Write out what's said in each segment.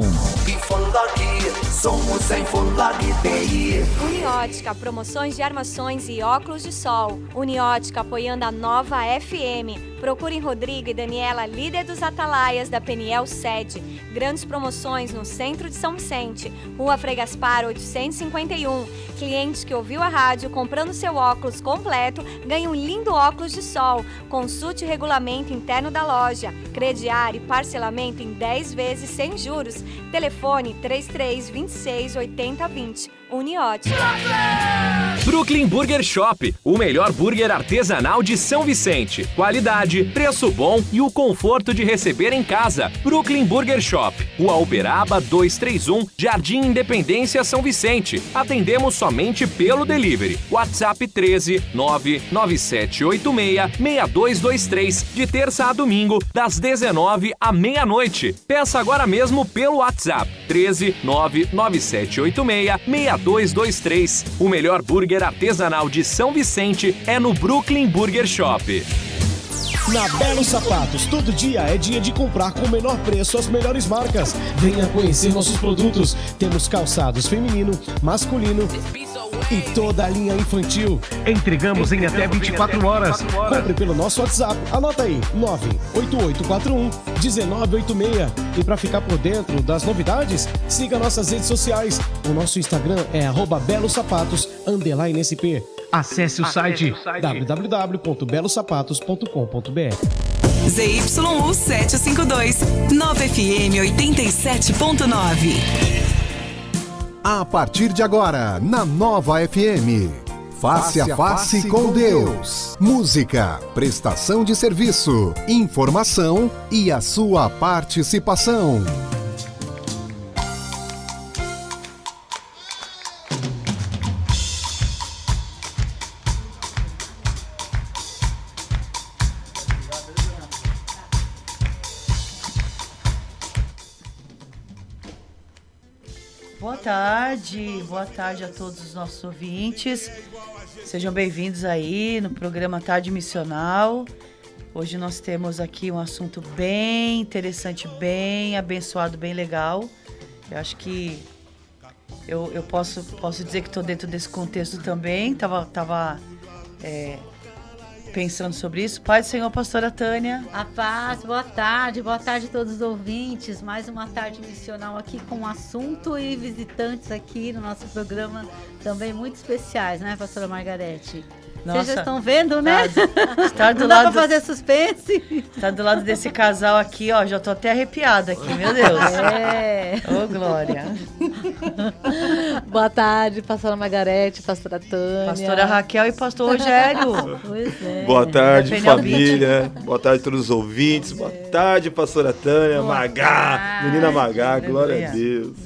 Comunicação. Somos a Infolag TI. Uniótica, promoções de armações e óculos de sol. Uniótica apoiando a nova FM. Procurem Rodrigo e Daniela, líder dos Atalaias da Peniel Sede. Grandes promoções no centro de São Vicente. Rua Frei Gaspar 851. Cliente que ouviu a rádio comprando seu óculos completo ganha um lindo óculos de sol. Consulte o regulamento interno da loja. Crediário e parcelamento em 10 vezes sem juros. Telefone 3326 8020. Uniote. Brooklyn Burger Shop, o melhor burger artesanal de São Vicente. Qualidade, preço bom e o conforto de receber em casa. Brooklyn Burger Shop, Rua Uberaba 231, Jardim Independência, São Vicente. Atendemos somente pelo delivery. WhatsApp 13 99786 6223, de terça a domingo, das 19 à meia-noite. Peça agora mesmo pelo WhatsApp 13 99786 6223. O melhor burger artesanal de São Vicente é no Brooklyn Burger Shop. Na Belo Sapatos, todo dia é dia de comprar com o menor preço as melhores marcas. Venha conhecer nossos produtos. Temos calçados feminino, masculino e toda a linha infantil. Entregamos em até 24 horas. Compre pelo nosso WhatsApp. Anota aí: 98841 1986. E para ficar por dentro das novidades, siga nossas redes sociais. O nosso Instagram é arroba Belo Sapatos, underline SP. Acesse o site www.belosapatos.com.br. ZYU 752, 9FM 87.9. A partir de agora, na Nova FM. Face a face com Deus. Música, prestação de serviço, informação e a sua participação. Tarde, boa tarde a todos os nossos ouvintes. Sejam bem-vindos aí no programa Tarde Missional. Hoje nós temos aqui um assunto bem interessante, bem abençoado, bem legal. Eu acho que eu, eu posso, posso dizer que estou dentro desse contexto também. Tava, tava é, pensando sobre isso. Do Senhor, pastora Tânia. A paz, boa tarde, boa tarde a todos os ouvintes. Mais uma tarde missional aqui com assunto e visitantes aqui no nosso programa também muito especiais, né, pastora Margarete? Vocês já estão vendo, né? Tá, estar do Não lado dá pra fazer suspense. Tá do lado desse casal aqui, ó. Já tô até arrepiada aqui, meu Deus. É. Ô, Glória. Boa tarde, pastora Margarete, pastora Tânia. Pastora Raquel e pastor Rogério. Pois é. Boa tarde, família. Boa tarde a todos os ouvintes. Boa tarde, pastora Tânia, Boa Magá, tarde. menina Magá, glória Aleluia. a Deus.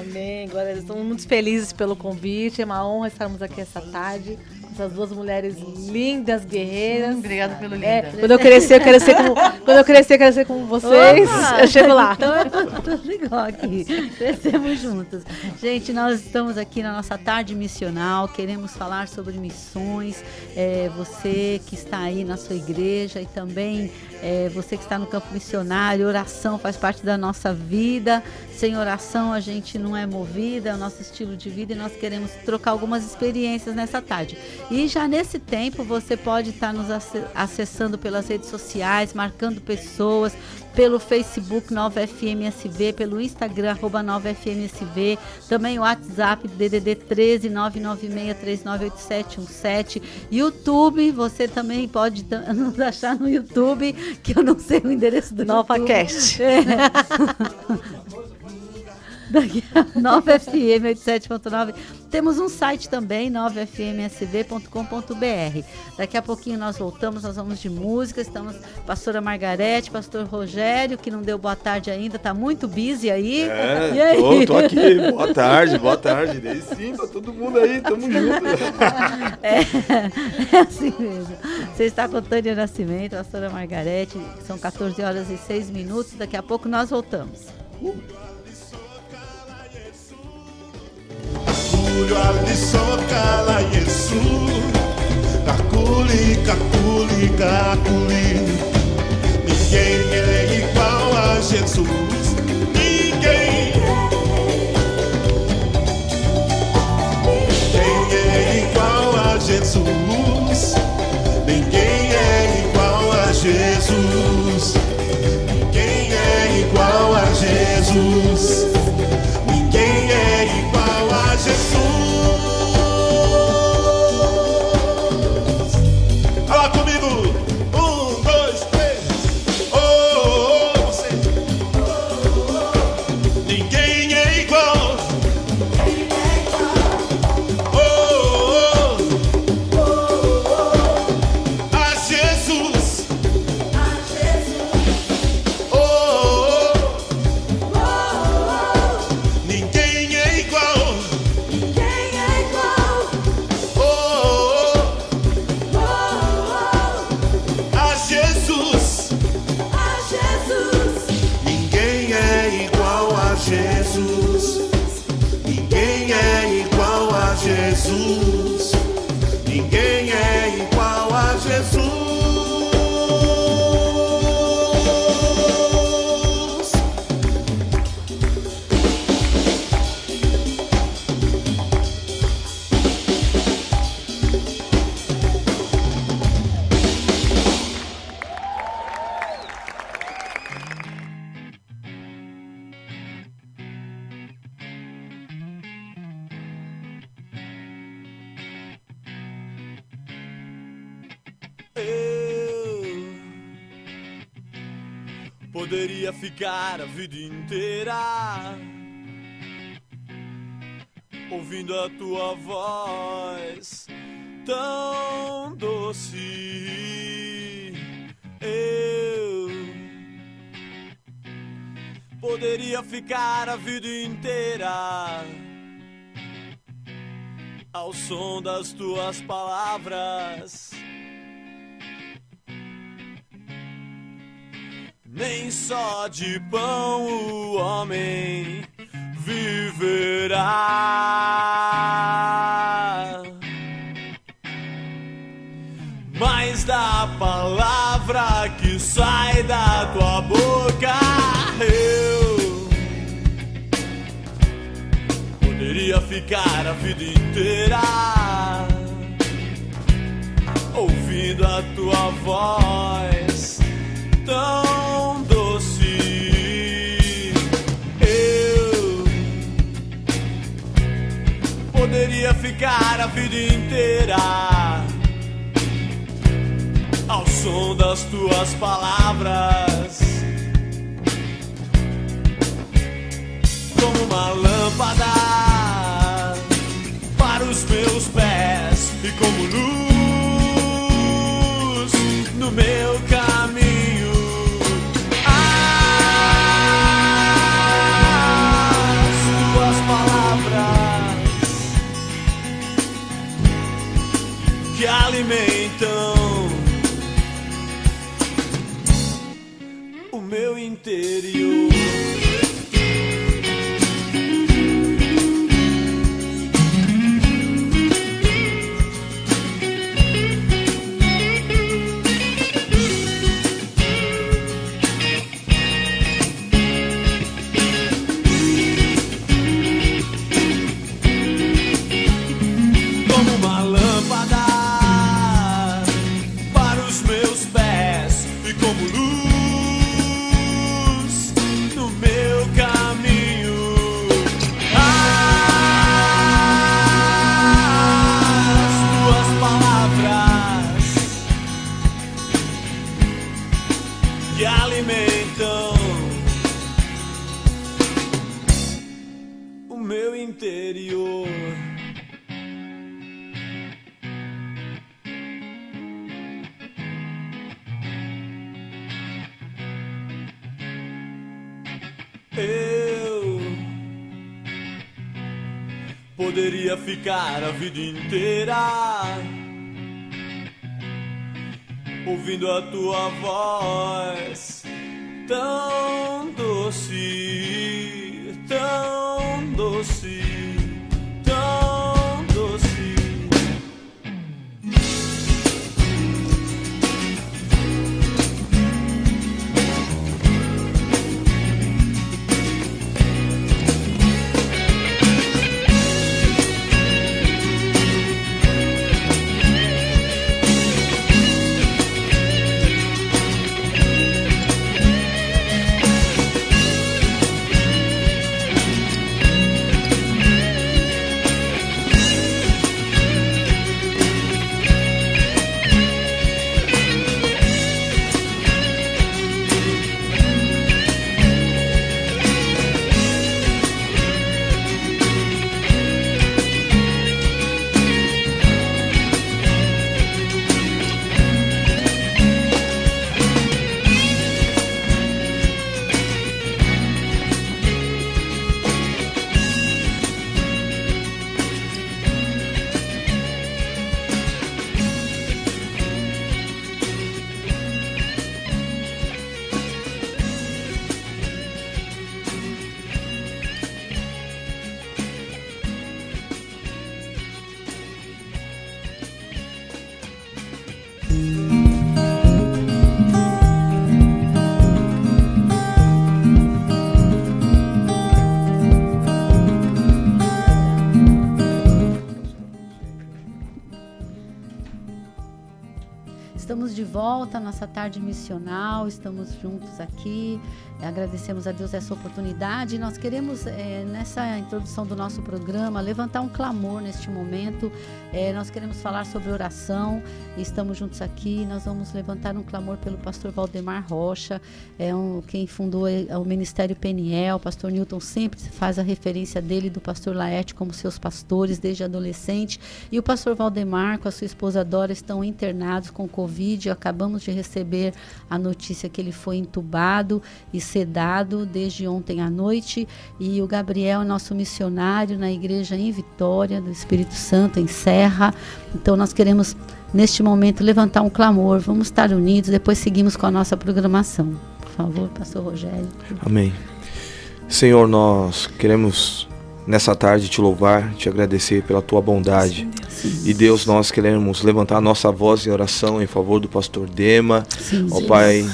Amém. Glória a Deus. Estamos muito felizes pelo convite. É uma honra estarmos aqui essa tarde. Essas duas mulheres lindas, guerreiras. Obrigada pelo lindo. É, quando eu crescer, eu quero ser como, quando eu crescer, eu quero ser como vocês. Opa! Eu chego lá. Então é tudo igual aqui. Crescemos juntos. Gente, nós estamos aqui na nossa tarde missional. Queremos falar sobre missões. É, você que está aí na sua igreja e também é, você que está no campo missionário, oração faz parte da nossa vida. Sem oração a gente não é movida, é o nosso estilo de vida e nós queremos trocar algumas experiências nessa tarde. E já nesse tempo você pode estar nos ace- acessando pelas redes sociais, marcando pessoas, pelo Facebook Nova FMSV, pelo Instagram arroba Nova FMSV, também o WhatsApp DDD 13 996398717, YouTube, você também pode nos achar no YouTube, que eu não sei o endereço do Nova YouTube. Cast. É. Daqui a 9FM 87.9. Temos um site também, 9fmsv.com.br. Daqui a pouquinho nós voltamos, nós vamos de música. Estamos pastora Margarete, pastor Rogério, que não deu boa tarde ainda, tá muito busy aí. E É, aí? tô, tô aqui. Boa tarde, boa tarde. Dei sim pra todo mundo aí, tamo junto. É, é assim mesmo. Você está com Tânia Nascimento, pastora Margarete. São 14 horas e 6 minutos. Daqui a pouco nós voltamos. Julio Kuljuali sokala Yesu caculi caculi caculi. Ninguém é igual a Jesus. Ninguém. Ninguém é igual a Jesus. Ninguém é igual a Jesus. Ninguém é igual a Jesus. Ficar a vida inteira ouvindo a tua voz tão doce. Eu poderia ficar a vida inteira ao som das tuas palavras. Nem só de pão o homem viverá, mas da palavra que sai da tua boca eu poderia ficar a vida inteira ouvindo a tua voz tão poderia ficar a vida inteira ao som das tuas palavras. Como uma lâmpada para os meus pés e como luz no meu caminho. Interior. Eu poderia ficar a vida inteira ouvindo a tua voz tão doce, tão doce, de volta, nossa tarde missional, estamos juntos aqui. Agradecemos a Deus essa oportunidade. Nós queremos, é, nessa introdução do nosso programa, levantar um clamor neste momento. É, nós queremos falar sobre oração. Estamos juntos aqui. Nós vamos levantar um clamor pelo pastor Valdemar Rocha, é um, quem fundou é, o Ministério Peniel. O pastor Newton sempre faz a referência dele do pastor Laerte como seus pastores desde adolescente. E o pastor Valdemar, com a sua esposa Dora, estão internados com Covid. Acabamos de receber a notícia que ele foi entubado e sedado desde ontem à noite. E o Gabriel é nosso missionário na igreja em Vitória, do Espírito Santo, em Serra. Então nós queremos, neste momento, levantar um clamor. Vamos estar unidos, depois seguimos com a nossa programação. Por favor, pastor Rogério. Amém. Senhor, nós queremos nessa tarde te louvar, te agradecer pela tua bondade. Sim, e Deus, nós queremos levantar a nossa voz em oração em favor do pastor Dema. Ó Pai,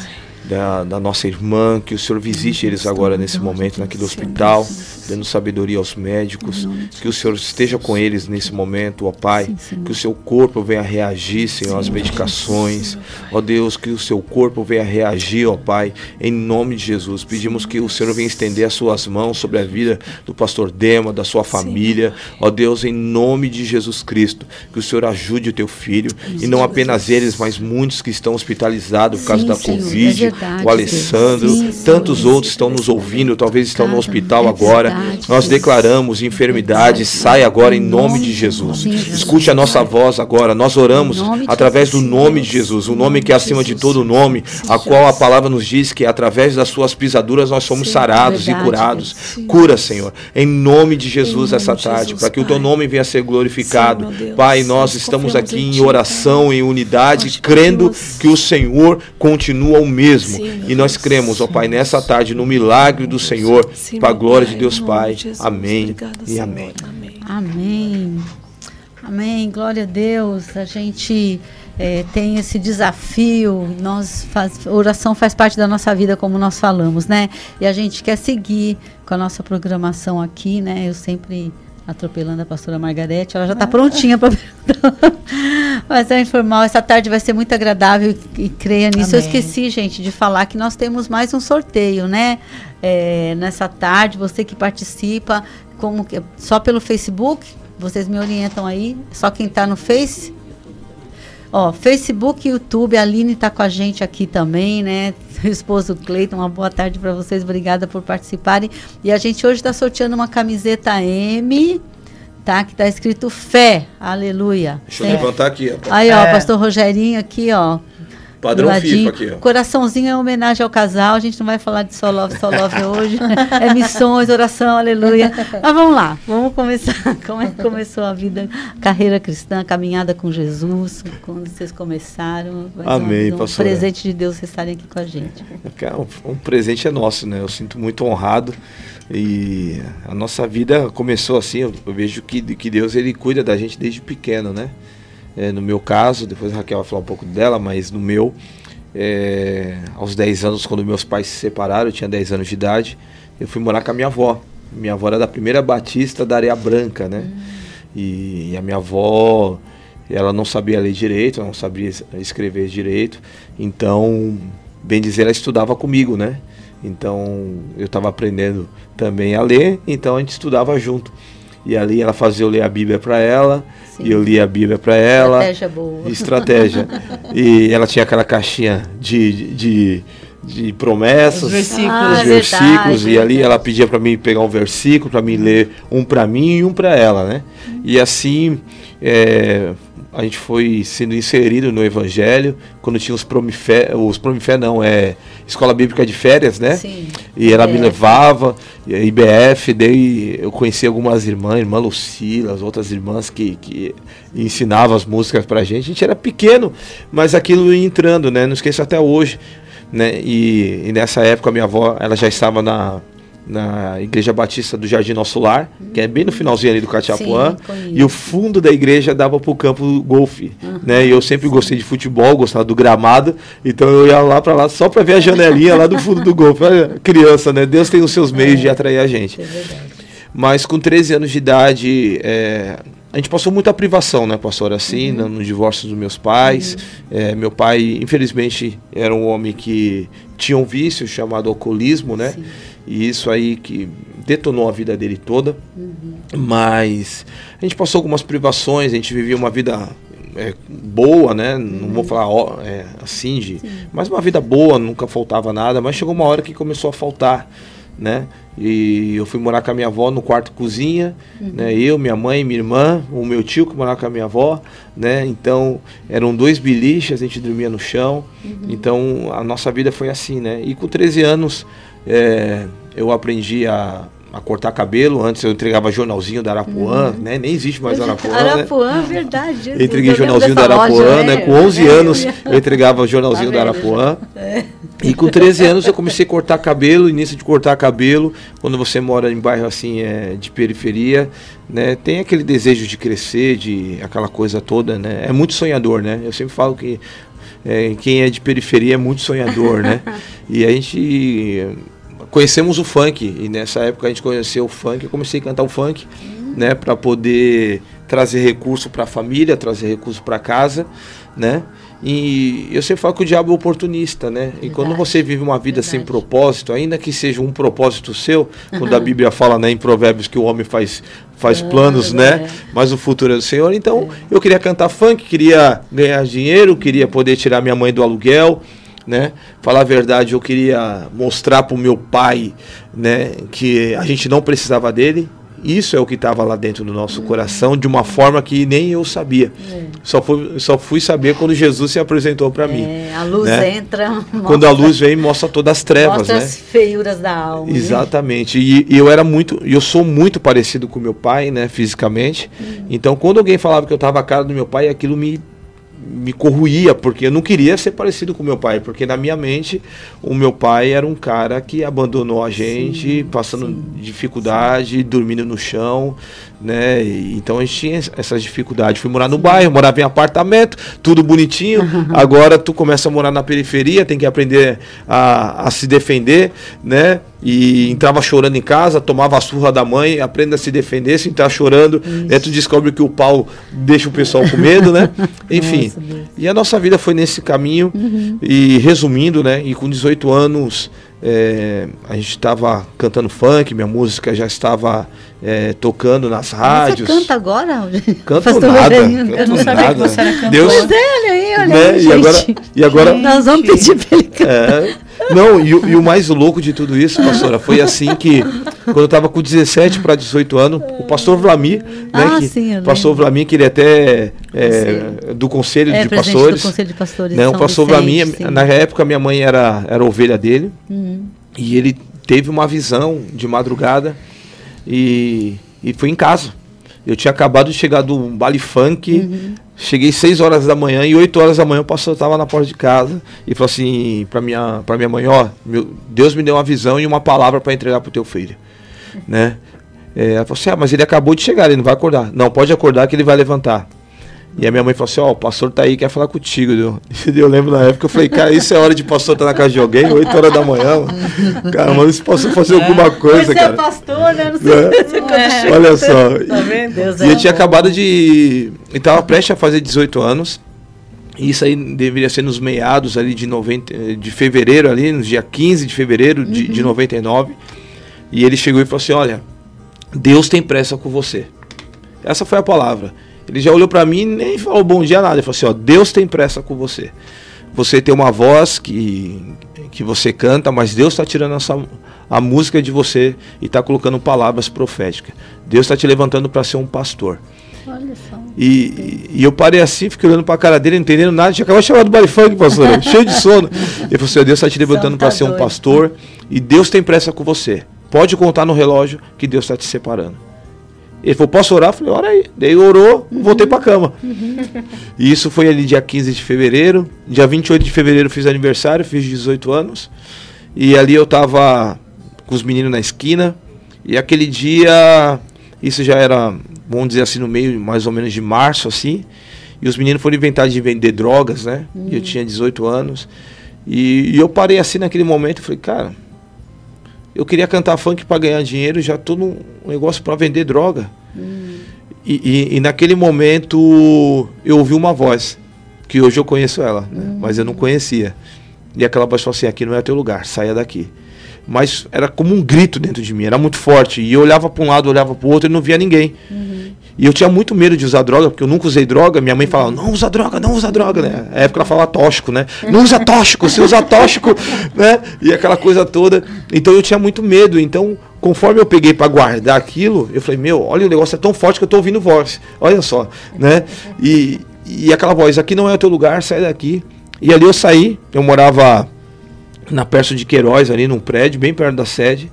da, da, nossa irmã, que o Senhor visite eles agora nesse momento naquele hospital, dando sabedoria aos médicos, que o Senhor esteja com eles nesse momento, ó Pai, que o seu corpo venha reagir, Senhor, às medicações, ó Deus, que o seu corpo venha reagir, ó Pai, em nome de Jesus. Pedimos que o Senhor venha estender as suas mãos sobre a vida do pastor Dema, da sua família, ó Deus, em nome de Jesus Cristo, que o Senhor ajude o teu filho, e não apenas eles, mas muitos que estão hospitalizados por causa da Covid, verdade, o Alessandro, sim, tantos sim, outros estão nos ouvindo, talvez estão no hospital é agora. Verdade, Nós declaramos enfermidade, sai agora em nome de Jesus. Escute a nossa voz agora. Nós oramos através do nome de Jesus, o nome que é acima de todo nome, a qual a palavra nos diz que através das suas pisaduras nós somos sarados e curados. Cura, Senhor, em nome de Jesus essa tarde, para que o teu nome venha a ser glorificado. Pai, nós estamos aqui em oração, em unidade, crendo que o Senhor continua o mesmo mesmo. Sim, e nós cremos, ó Pai, nessa tarde, no milagre do Senhor, para a glória de Deus Pai. Amém e amém. Amém. Amém. Glória a Deus. A gente é, tem esse desafio. Nós faz, oração faz parte da nossa vida, como nós falamos, né? E a gente quer seguir com a nossa programação aqui, né? Eu sempre atropelando a pastora Margarete. Ela já está prontinha para Mas é informal. Essa tarde vai ser muito agradável e, e creia nisso. Amém. Eu esqueci, gente, de falar que nós temos mais um sorteio, né? É, nessa tarde, você que participa, como que, só pelo Facebook, vocês me orientam aí. Só quem está no Face. Ó, Facebook e YouTube, a Aline está com a gente aqui também, né? Seu esposo Cleiton, uma boa tarde para vocês, obrigada por participarem. E a gente hoje está sorteando uma camiseta M, tá? Que tá escrito fé, aleluia. Deixa eu levantar aqui, ó. Aí, ó, é. pastor Rogerinho aqui, ó. Padrão FIFA aqui, ó. Coraçãozinho é homenagem ao casal. A gente não vai falar de só love, só love hoje. é missões, oração, aleluia. Mas vamos lá, vamos começar. Como é que começou a vida, carreira cristã, a caminhada com Jesus? Quando vocês começaram? Amém, um, um presente de Deus vocês estarem aqui com a gente. É um, um presente é nosso, né? Eu sinto muito honrado. E a nossa vida começou assim, eu, eu vejo que, que Deus ele cuida da gente desde pequeno, né? É, no meu caso, depois a Raquel vai falar um pouco dela, mas no meu, é, aos 10 anos, quando meus pais se separaram, eu tinha 10 anos de idade, eu fui morar com a minha avó. Minha avó era da primeira batista da Areia Branca, né? Hum. E, e, a minha avó, ela não sabia ler direito, não sabia escrever direito, então, bem dizer, ela estudava comigo, né? Então, eu estava aprendendo também a ler, então a gente estudava junto. E ali ela fazia eu ler a Bíblia para ela, Sim. e eu lia a Bíblia para ela. Estratégia boa. Estratégia. e ela tinha aquela caixinha de, de, de promessas, os versículos, ah, os versículos e ali ela pedia para mim pegar um versículo para mim ler um para mim e um para ela, né? E assim é, a gente foi sendo inserido no evangelho quando tinha os promifé, os promifé não, é escola bíblica de férias, né? Sim. E ela IBF. me levava, e a IBF, daí eu conheci algumas irmãs, irmã Lucila, as outras irmãs que, que ensinavam as músicas pra gente. A gente era pequeno, mas aquilo ia entrando, né? Não esqueço até hoje, né? E, e nessa época a minha avó, ela já estava na na Igreja Batista do Jardim Nosso Lar, que é bem no finalzinho ali do Catiapuã, e o fundo da igreja dava para o campo golfe, uhum. né? E eu sempre gostei de futebol, gostava do gramado, então eu ia lá para lá só para ver a janelinha lá do fundo do golfe. Criança, né? Deus tem os seus meios é, de atrair a gente. É Mas com 13 anos de idade, é, a gente passou muita privação, né, pastor? Assim, uhum. no, no, divórcio dos meus pais. Uhum. É, meu pai, infelizmente, era um homem que tinha um vício chamado alcoolismo, né? Sim. E isso aí que detonou a vida dele toda. Uhum. Mas a gente passou algumas privações, a gente vivia uma vida é, boa, né? Não vou uhum. falar ó, é, assim, de, mas uma vida boa, nunca faltava nada. Mas chegou uma hora que começou a faltar, né? E eu fui morar com a minha avó no quarto cozinha, uhum. né? Eu, minha mãe, minha irmã, o meu tio que morava com a minha avó, né? Então eram dois biliches, a gente dormia no chão. Uhum. Então a nossa vida foi assim, né? E com 13 anos é, eu aprendi a, a cortar cabelo. Antes eu entregava jornalzinho da Arapuã, uhum. né? Nem existe mais Arapuã. Arapuã, né? verdade. Eu entreguei jornalzinho da Arapuã, loja, né? Com 11 é, anos eu entregava jornalzinho tá da Arapuã. É. E com 13 anos eu comecei a cortar cabelo. Início de cortar cabelo, quando você mora em bairro assim é, de periferia, né? Tem aquele desejo de crescer, de aquela coisa toda, né? É muito sonhador, né? Eu sempre falo que é, quem é de periferia é muito sonhador, né? E a gente conhecemos o funk e nessa época a gente conheceu o funk, eu comecei a cantar o funk, uhum. né, para poder trazer recurso para a família, trazer recurso para casa, né? E eu sempre falo que o diabo é oportunista, né? Verdade. E quando você vive uma vida Verdade. sem propósito, ainda que seja um propósito seu, quando a Bíblia fala né, em Provérbios que o homem faz, faz ah, planos, né? Mas o futuro é do Senhor. Então, é. eu queria cantar funk, queria ganhar dinheiro, queria poder tirar minha mãe do aluguel, né? Falar a verdade, eu queria mostrar para o meu pai, né, que a gente não precisava dele. Isso é o que estava lá dentro do nosso uhum. coração, de uma forma que nem eu sabia. É. Só, fui, só fui saber quando Jesus se apresentou para é, mim. A luz né? entra. Mostra, quando a luz vem, mostra todas as trevas, mostra né? as feiuras da alma. Né? Exatamente. Né? E, e, eu era muito, eu sou muito parecido com meu pai, né, fisicamente. Uhum. Então, quando alguém falava que eu estava a cara do meu pai, aquilo me me corruía, porque eu não queria ser parecido com meu pai, porque na minha mente o meu pai era um cara que abandonou a gente, sim, passando sim, dificuldade, sim. dormindo no chão, né? E, então a gente tinha essas dificuldades. Fui morar no bairro, morava em apartamento, tudo bonitinho. Agora tu começa a morar na periferia, tem que aprender a, a se defender, né? e entrava chorando em casa, tomava a surra da mãe, aprende a se defender, se entrar chorando, né, tu descobre que o pau deixa o pessoal com medo, né? Enfim. Nossa, e a nossa vida foi nesse caminho. Uhum. E resumindo, né? E com 18 anos é, a gente estava cantando funk, minha música já estava é, tocando nas rádios. Você canta agora? Canto nada. Eu não sabia nada. que você era cantor. Deus, pois é, olha aí, olha né? aí, e agora, e agora Nós vamos pedir para ele cantar. É, não, e, e, o mais louco de tudo isso, pastora, foi assim que, quando eu estava com 17 para 18 anos, o pastor Vlamir, né, ah, que, sim, pastor Vlamir, que ele até é, do conselho é, de pastores. do conselho de pastores. Né, o pastor Vlamir, na época minha mãe era, era ovelha dele, uhum. e ele teve uma visão de madrugada e, e foi em casa. Eu tinha acabado de chegar do baile funk, uhum. cheguei 6 horas da manhã e 8 horas da manhã o pastor estava na porta de casa e falou assim para minha, pra minha mãe, ó, meu, Deus me deu uma visão e uma palavra para entregar pro teu filho, né? É, ela falou assim, ah, mas ele acabou de chegar, ele não vai acordar. Não, pode acordar que ele vai levantar. E a minha mãe falou assim, ó, oh, o pastor tá aí, quer falar contigo. Eu, eu lembro na época, eu falei, cara, isso é hora de pastor estar tá na casa de alguém, 8 horas da manhã. Mano. Cara, mano, se pastor fazer alguma coisa, Você cara. é pastor, né? Não sei é. é. Olha só. Tá vendo? Deus e é eu tinha acabado de... E tava prestes a fazer 18 anos. E isso aí deveria ser nos meados ali de, 90, de fevereiro, ali, no dia 15 de fevereiro de, uhum. de 99. E ele chegou e falou assim, olha, Deus tem pressa com você. Essa foi a palavra. Ele já olhou para mim e nem falou bom dia nada. Ele falou assim: ó, Deus tem pressa com você. Você tem uma voz que, que você canta, mas Deus está tirando essa, a música de você e está colocando palavras proféticas. Deus está te levantando para ser um pastor. Olha só. E, e eu parei assim, fiquei olhando para a cara dele, não entendendo nada. Tinha acabado de chamar do baile funk, pastor, cheio de sono. Ele falou assim: Deus está te levantando para ser um pastor e Deus tem pressa com você. Pode contar no relógio que Deus está te separando. Ele falou, posso orar? Eu falei, ora aí. Daí orou, voltei pra cama. E isso foi ali dia 15 de fevereiro. Dia 28 de fevereiro fiz aniversário, fiz 18 anos. E ali eu tava com os meninos na esquina. E aquele dia, isso já era, vamos dizer assim, no meio mais ou menos de março, assim. E os meninos foram inventar de vender drogas, né? Uhum. Eu tinha 18 anos. E, e eu parei assim naquele momento e falei, cara, eu queria cantar funk para ganhar dinheiro, já tô num negócio para vender droga. Hum. e, e, e, naquele momento eu ouvi uma voz, que hoje eu conheço ela, né? uhum. mas eu não conhecia. E aquela voz falou assim: aqui não é teu lugar, saia daqui. Mas era como um grito dentro de mim, era muito forte. E eu olhava para um lado, olhava para o outro e não via ninguém. Uhum. E eu tinha muito medo de usar droga, porque eu nunca usei droga. Minha mãe falava, não usa droga, não usa droga, né? Na época ela falava tóxico, né? Não usa tóxico, se usa tóxico, né? E aquela coisa toda. Então eu tinha muito medo. Então, conforme eu peguei para guardar aquilo, eu falei, meu, olha, o negócio é tão forte que eu tô ouvindo voz. Olha só, né? E, e aquela voz, aqui não é o teu lugar, sai daqui. E ali eu saí, eu morava na Perso de Queiroz, ali num prédio, bem perto da sede.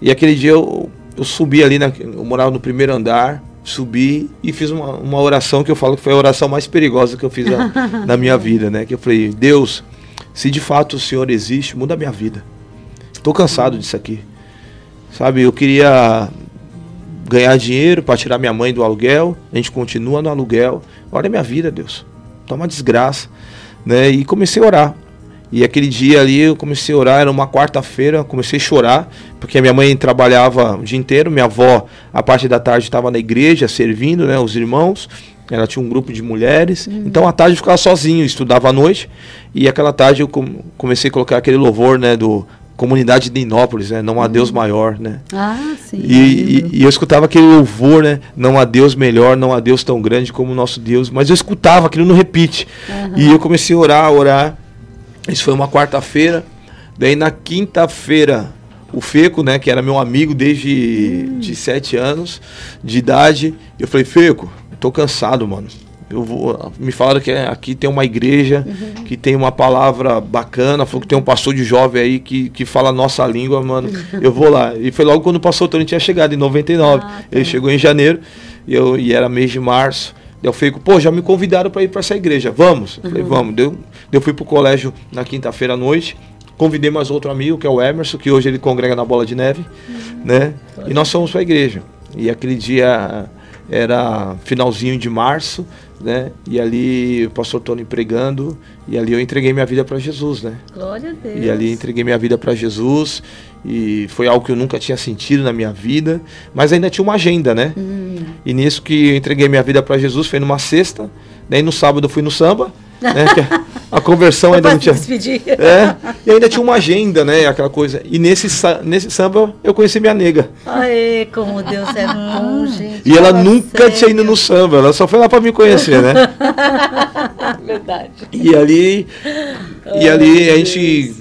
E aquele dia eu, eu subi ali, na, eu morava no primeiro andar, subi e fiz uma, uma oração que eu falo que foi a oração mais perigosa que eu fiz na, na minha vida, né? Que eu falei, Deus, se de fato o Senhor existe, muda a minha vida. Estou cansado disso aqui. Sabe, eu queria ganhar dinheiro para tirar minha mãe do aluguel, a gente continua no aluguel. Olha a minha vida, Deus. Tá uma desgraça, né? E comecei a orar. E aquele dia ali eu comecei a orar, era uma quarta-feira, comecei a chorar, porque minha mãe trabalhava o dia inteiro, minha avó, a parte da tarde, estava na igreja servindo, né, os irmãos. Ela tinha um grupo de mulheres. Uhum. Então à tarde eu ficava sozinho, estudava à noite. E aquela tarde eu comecei a colocar aquele louvor, né, do comunidade de Inópolis, né? Não há Deus uhum. maior, né? Ah, sim. E, e, e, eu escutava aquele louvor, né? Não há Deus melhor, não há Deus tão grande como o nosso Deus. Mas eu escutava aquilo no repeat. Uhum. E eu comecei a orar, a orar. Isso foi uma quarta-feira. Daí na quinta-feira, o Feco, né, que era meu amigo desde hum. de sete anos de idade, eu falei, Feco, tô cansado, mano. Eu vou, me falaram que aqui tem uma igreja uhum. que tem uma palavra bacana, falou que tem um pastor de jovem aí que, que fala a nossa língua, mano. Eu vou lá. E foi logo quando o pastor Tony tinha chegado, em 99. Ah, tá. Ele chegou em janeiro e, eu, e era mês de março. Eu falei, pô, já me convidaram para ir para essa igreja. Vamos? Eu falei, uhum. vamos. Deu, eu fui pro colégio na quinta-feira à noite. Convidei mais outro amigo, que é o Emerson, que hoje ele congrega na Bola de Neve, uhum. né? E nós fomos para a igreja. E aquele dia era finalzinho de março, né? E ali o pastor Tony pregando, e ali eu entreguei minha vida para Jesus, né? Glória a Deus. E ali entreguei minha vida para Jesus, e foi algo que eu nunca tinha sentido na minha vida, mas ainda tinha uma agenda, né? Hum. E nisso que eu entreguei minha vida para Jesus foi numa sexta, daí no sábado eu fui no samba, né? a conversão ainda não tinha. É, e ainda tinha uma agenda, né? Aquela coisa. E nesse, nesse samba eu conheci minha nega. Aê, como Deus é bom, gente. E ela nunca sério. tinha ido no samba, ela só foi lá para me conhecer, né? Verdade. E ali. E ali a gente.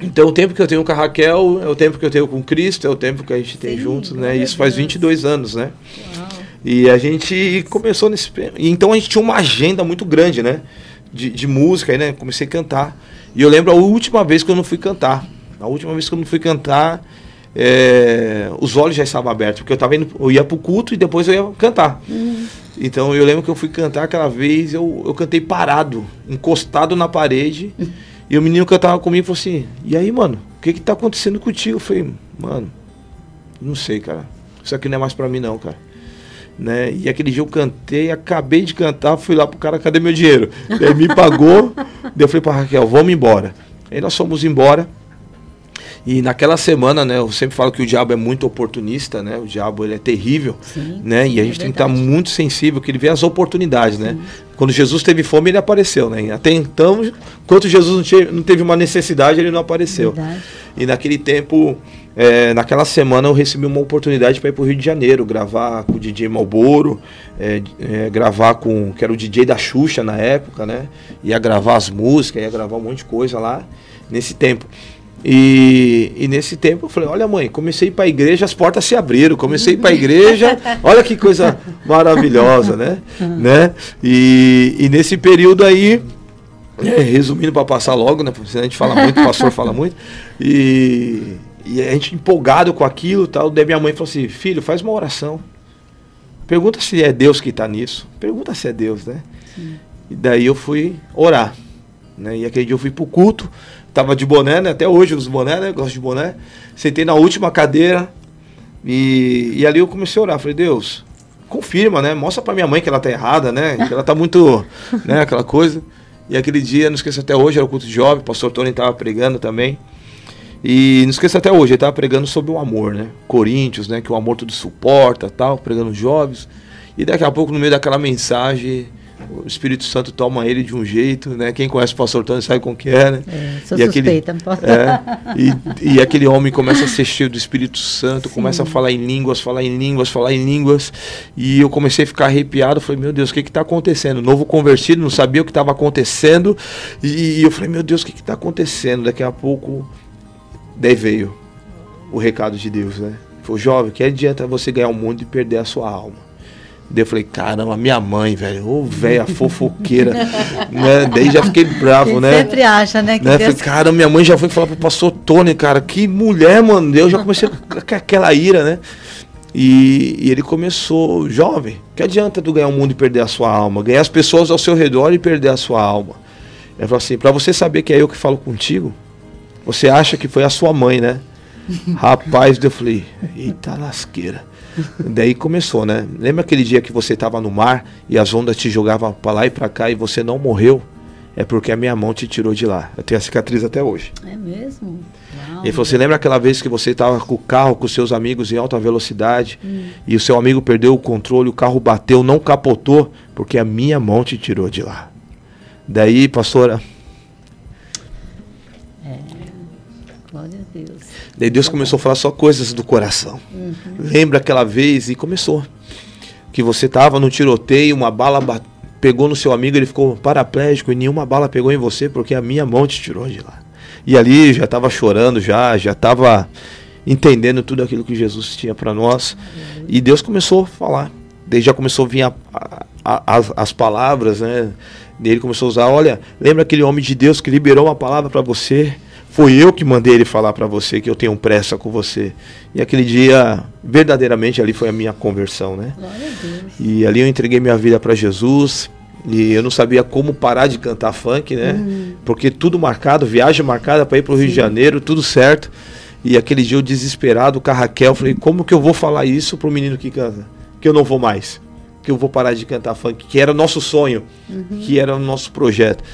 Então, o tempo que eu tenho com a Raquel é o tempo que eu tenho com Cristo, é o tempo que a gente tem Sim, juntos, né? Isso faz 22 anos, né? Uau. E a gente começou nesse. Então a gente tinha uma agenda muito grande, né? De, de música, aí, né? Comecei a cantar. E eu lembro a última vez que eu não fui cantar. A última vez que eu não fui cantar, é, os olhos já estavam abertos, porque eu tava indo, eu ia pro culto e depois eu ia cantar. Uhum. Então eu lembro que eu fui cantar aquela vez, eu, eu cantei parado, encostado na parede. Uhum. E o menino cantava comigo falou assim: E aí, mano, o que que tá acontecendo contigo? Eu falei, mano, não sei, cara. Isso aqui não é mais pra mim, não, cara né? E aquele dia eu cantei, acabei de cantar, fui lá pro cara, cadê meu dinheiro? Ele me pagou, daí eu falei pra Raquel, vamos embora. Aí nós fomos embora. E naquela semana, né, eu sempre falo que o diabo é muito oportunista, né? O diabo ele é terrível, Sim, né? E a gente é tem que estar muito sensível, que ele vê as oportunidades, né? Quando Jesus teve fome, ele apareceu, né? Até então, enquanto Jesus não, tinha, não teve uma necessidade, ele não apareceu. Verdade. E naquele tempo, é, naquela semana eu recebi uma oportunidade para ir para o Rio de Janeiro, gravar com o DJ Malboro, é, é, gravar com, que era o DJ da Xuxa na época, né? Ia gravar as músicas, ia gravar um monte de coisa lá nesse tempo. E, e nesse tempo eu falei, olha mãe, comecei para a igreja, as portas se abriram, comecei para a igreja, olha que coisa maravilhosa, né? né? E, e nesse período aí, é, resumindo para passar logo, né? Porque a gente fala muito, o pastor fala muito, e e a gente empolgado com aquilo tal. Daí minha mãe falou assim: filho, faz uma oração. Pergunta se é Deus que está nisso. Pergunta se é Deus, né? Sim. E daí eu fui orar. Né? E aquele dia eu fui pro culto. Tava de boné, né? Até hoje uso boné, né? Gosto de boné. Sentei na última cadeira. E, e ali eu comecei a orar. Falei, Deus, confirma, né? Mostra pra minha mãe que ela tá errada, né? Que ela tá muito. né? Aquela coisa. E aquele dia, não esqueço até hoje, era o culto de jovem. O pastor Tony tava pregando também. E não esqueça até hoje, ele estava pregando sobre o amor, né? Coríntios, né? Que o amor tudo suporta, tal, pregando jovens. E daqui a pouco, no meio daquela mensagem, o Espírito Santo toma ele de um jeito, né? Quem conhece o pastor Tony sabe como que é, né? É, sou e suspeita, aquele, É, e, e, aquele homem começa a ser cheio do Espírito Santo, Sim. começa a falar em línguas, falar em línguas, falar em línguas. E eu comecei a ficar arrepiado. Falei, meu Deus, o que está acontecendo? Novo convertido, não sabia o que estava acontecendo. E, e, eu falei, meu Deus, o que está acontecendo? Daqui a pouco, daí veio o recado de Deus, né? Falei, jovem, que adianta você ganhar o mundo e perder a sua alma? Daí eu falei, caramba, minha mãe, velho, ô velha fofoqueira. né? Daí já fiquei bravo, né? Sempre acha, né? Que né? Deus... Falei, cara, minha mãe já foi falar pro pastor Tony, cara, que mulher, mano. Eu já comecei com aquela ira, né? E, e, ele começou, jovem, que adianta tu ganhar o mundo e perder a sua alma? Ganhar as pessoas ao seu redor e perder a sua alma. Ele falou assim, para você saber que é eu que falo contigo, você acha que foi a sua mãe, né? Rapaz, eu falei, eita lasqueira. Daí começou, né? Lembra aquele dia que você estava no mar e as ondas te jogavam para lá e para cá e você não morreu? É porque a minha mão te tirou de lá. Eu tenho a cicatriz até hoje. É mesmo? Uau. Ele falou: Você lembra aquela vez que você estava com o carro com seus amigos em alta velocidade hum. e o seu amigo perdeu o controle, o carro bateu, não capotou, porque a minha mão te tirou de lá. Daí, pastora, Daí Deus começou a falar só coisas do coração. Uhum. Lembra aquela vez e começou. Que você estava no tiroteio, uma bala pegou no seu amigo, ele ficou paraplégico e nenhuma bala pegou em você porque a minha mão te tirou de lá. E ali já estava chorando, já já estava entendendo tudo aquilo que Jesus tinha para nós. Uhum. E Deus começou a falar. Daí já começou a vir a, a, a, as, as palavras, né? Ele começou a usar, olha, lembra aquele homem de Deus que liberou uma palavra para você? Foi eu que mandei ele falar para você que eu tenho pressa com você. E aquele dia, verdadeiramente, ali foi a minha conversão, né? Glória a Deus. E ali eu entreguei minha vida para Jesus. E eu não sabia como parar de cantar funk, né? Uhum. Porque tudo marcado, viagem marcada para ir para o Rio de Janeiro, tudo certo. E aquele dia eu desesperado com a Raquel, falei: como que eu vou falar isso pro menino que canta? Que eu não vou mais. Que eu vou parar de cantar funk, que era o nosso sonho, uhum. que era o nosso projeto.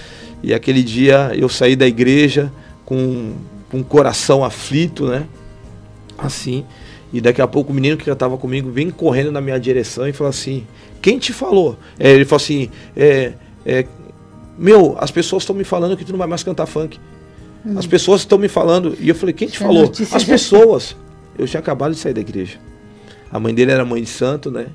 E aquele dia eu saí da igreja com, com o coração aflito, né? Assim. E daqui a pouco o menino que já estava comigo vem correndo na minha direção e fala assim: Quem te falou? É, ele falou assim: é, é, Meu, as pessoas estão me falando que tu não vai mais cantar funk. Hum. As pessoas estão me falando. E eu falei: Quem te falou? As pessoas. Eu tinha acabado de sair da igreja. A mãe dele era mãe de santo, né?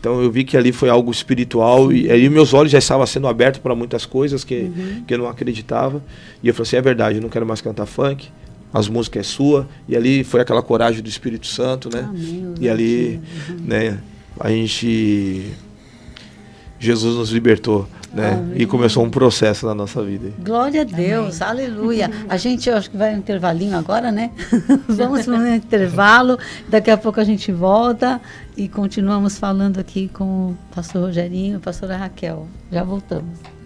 Então eu vi que ali foi algo espiritual e aí meus olhos já estavam sendo abertos para muitas coisas que, uhum. que eu não acreditava. E eu falei assim, é verdade, eu não quero mais cantar funk, as músicas é sua. E ali foi aquela coragem do Espírito Santo, né? Amém, e ali, uhum. né, a gente Jesus nos libertou né? E começou um processo na nossa vida. Glória a Deus, Amém. aleluia. A gente acho que vai um intervalinho agora, né? Vamos para um intervalo, daqui a pouco a gente volta e continuamos falando aqui com o pastor Rogerinho e a pastora Raquel. Já voltamos.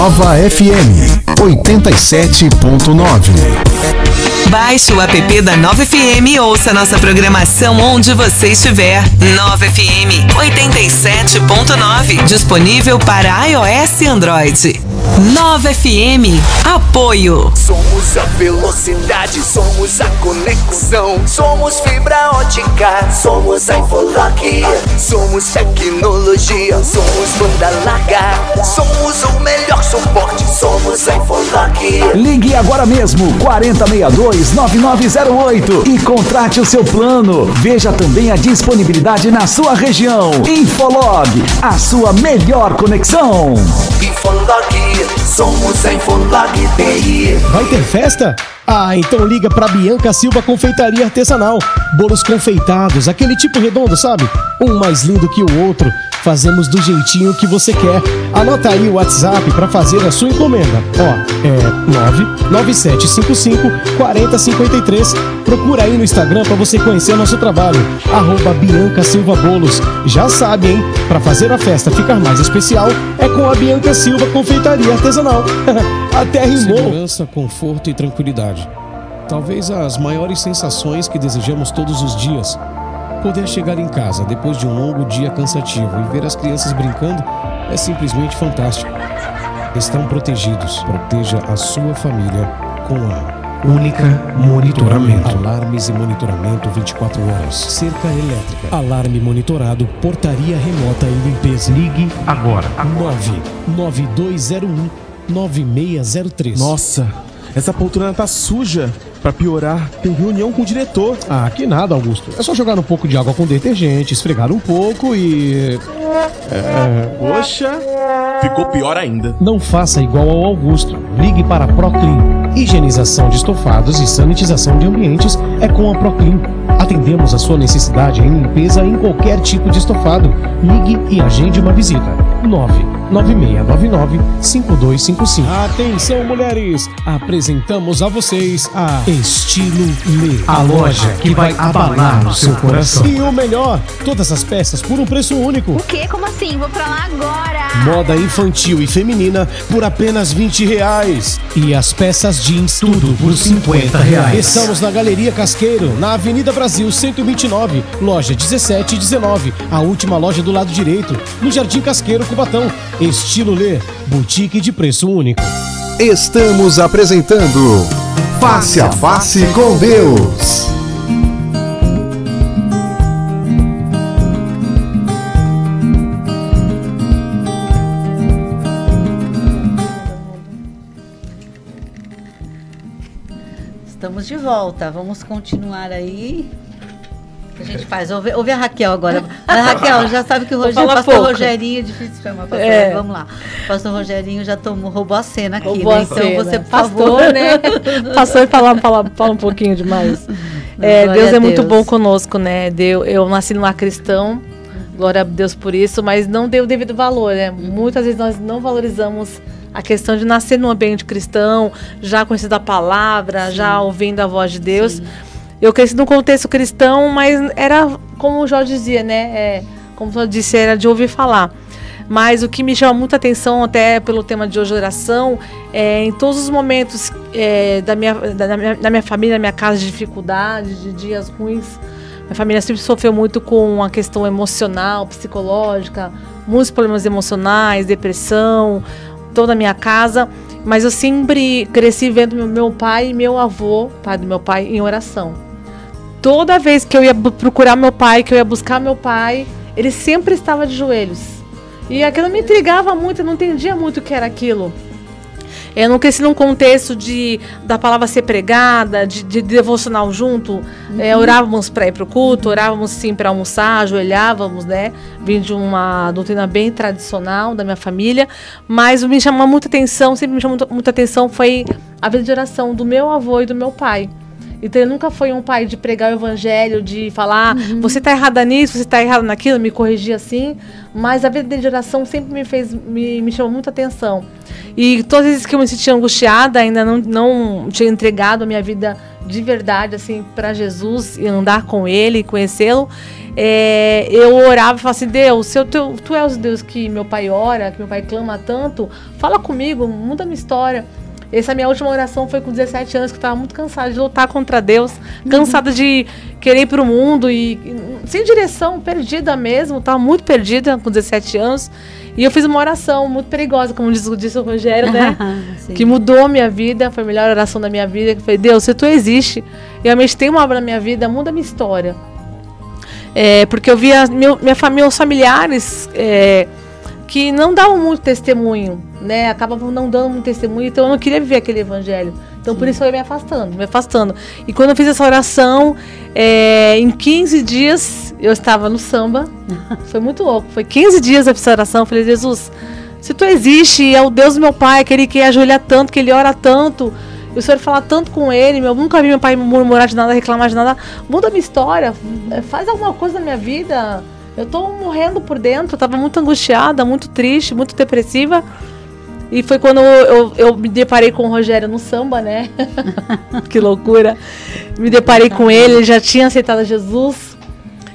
Nova FM 87.9. Baixe o app da Nova FM e ouça nossa programação onde você estiver. Nova FM 87.9. Disponível para iOS e Android. Nova FM. Apoio. Somos a velocidade, somos a conexão. Somos fibra ótica, somos a Infolock. Somos tecnologia, somos banda larga. Somos o melhor suporte, somos a Infolock. Ligue agora mesmo 4062-9908 e contrate o seu plano. Veja também a disponibilidade na sua região. Infolog, a sua melhor conexão. Infolock, somos a Infolock TI. Vai ter festa? Ah, então liga pra Bianca Silva Confeitaria Artesanal. Bolos confeitados, aquele tipo redondo, sabe? Um mais lindo que o outro. Fazemos do jeitinho que você quer. Anota aí o WhatsApp para fazer a sua encomenda. Ó, é 99755 4053. Procura aí no Instagram para você conhecer nosso trabalho. Arroba Bianca Silva Bolos. Já sabe, hein? Para fazer a festa ficar mais especial, é com a Bianca Silva Confeitaria Artesanal. Até rimou. Segurança, conforto e tranquilidade. Talvez as maiores sensações que desejamos todos os dias. Poder chegar em casa depois de um longo dia cansativo e ver as crianças brincando é simplesmente fantástico. Estão protegidos. Proteja a sua família com a Única monitoramento. Alarmes e monitoramento 24 horas. Cerca elétrica. Alarme monitorado. Portaria remota e limpeza. Ligue agora. 99201 9603. Nossa, essa poltrona tá suja. Pra piorar, tem reunião com o diretor. Ah, que nada, Augusto. É só jogar um pouco de água com detergente, esfregar um pouco e. É... Poxa, ficou pior ainda. Não faça igual ao Augusto. Ligue para a Proclean. Higienização de estofados e sanitização de ambientes é com a Proclean. Atendemos a sua necessidade em limpeza em qualquer tipo de estofado. Ligue e agende uma visita. 99699-5255. Atenção, mulheres! Apresentamos a vocês a Estilo Lê. A loja que vai abalar o seu coração. E o melhor, todas as peças por um preço único. O quê? Como assim? Vou pra lá agora! Moda infantil e feminina por apenas 20 reais. E as peças jeans tudo por 50 reais. Estamos na Galeria Casqueiro, na Avenida Brasil 129, loja 17 e 19. A última loja do lado direito, no Jardim Casqueiro, Cubatão. Estilo Lê, boutique de preço único. Estamos apresentando Face a Face com Deus. Estamos de volta. Vamos continuar aí. Que a gente faz? Ouve, ouve a Raquel agora. A Raquel já sabe que o Rogério, pastor pouco. Rogerinho, é difícil chamar pastor, é. vamos lá. O pastor Rogerinho já tomou, roubou a cena aqui, roubou né? Então cena. você, por pastor, favor. né? pastor fala, fala, fala um pouquinho demais. É, Deus é Deus. muito bom conosco, né? Deus, eu nasci numa cristão, glória a Deus por isso, mas não deu o devido valor, né? Muitas vezes nós não valorizamos a questão de nascer num ambiente cristão, já conhecendo a palavra, Sim. já ouvindo a voz de Deus. Sim. Eu cresci num contexto cristão, mas era como o Jorge dizia, né? É, como eu disse, era de ouvir falar. Mas o que me chama muita atenção, até pelo tema de hoje, oração, é em todos os momentos é, da, minha, da, minha, da minha família, da minha casa, de dificuldade, de dias ruins. Minha família sempre sofreu muito com a questão emocional, psicológica, muitos problemas emocionais, depressão, toda a minha casa, mas eu sempre cresci vendo meu pai e meu avô, pai do meu pai, em oração. Toda vez que eu ia procurar meu pai, que eu ia buscar meu pai, ele sempre estava de joelhos. E aquilo me intrigava muito, eu não entendia muito o que era aquilo. Eu não cresci num contexto de da palavra ser pregada, de, de devocional junto. Uhum. É, orávamos para ir para o culto, orávamos sim para almoçar, ajoelhávamos, né? Vim de uma doutrina bem tradicional da minha família, mas o que me chamou muita atenção, sempre me chamou muita, muita atenção foi a vida de oração do meu avô e do meu pai. Então ele nunca foi um pai de pregar o evangelho, de falar, uhum. você está errada nisso, você está errado naquilo, me corrigir assim. Mas a vida de oração sempre me fez, me, me chamou muita atenção. E todas as vezes que eu me sentia angustiada, ainda não, não tinha entregado a minha vida de verdade, assim, para Jesus e andar com Ele e conhecê-lo, é, eu orava e falava assim: Deus, se eu, tu, tu és o Deus que meu pai ora, que meu pai clama tanto, fala comigo, muda a minha história. Essa minha última oração foi com 17 anos, que eu estava muito cansada de lutar contra Deus, cansada de querer ir para o mundo e, sem direção, perdida mesmo, estava muito perdida com 17 anos. E eu fiz uma oração muito perigosa, como diz, disse o Rogério, né? que mudou a minha vida, foi a melhor oração da minha vida. Que foi, Deus, se tu existe, e realmente tem uma obra na minha vida, muda a minha história. É, porque eu via meu, minha família, os familiares é, que não davam muito testemunho, né? Acabavam não dando muito testemunho, então eu não queria viver aquele evangelho. Então Sim. por isso eu ia me afastando, me afastando. E quando eu fiz essa oração, é, em 15 dias eu estava no samba. Foi muito louco. Foi 15 dias eu fiz essa oração. Eu falei, Jesus, se tu existe, é o Deus do meu pai, aquele que ajoelha tanto, que ele ora tanto. E o Senhor fala tanto com ele, eu nunca vi meu pai murmurar de nada, reclamar de nada. Muda a minha história, faz alguma coisa na minha vida. Eu tô morrendo por dentro, eu tava muito angustiada, muito triste, muito depressiva. E foi quando eu, eu, eu, me deparei com o Rogério no samba, né? que loucura. Me deparei com ele, ele já tinha aceitado Jesus.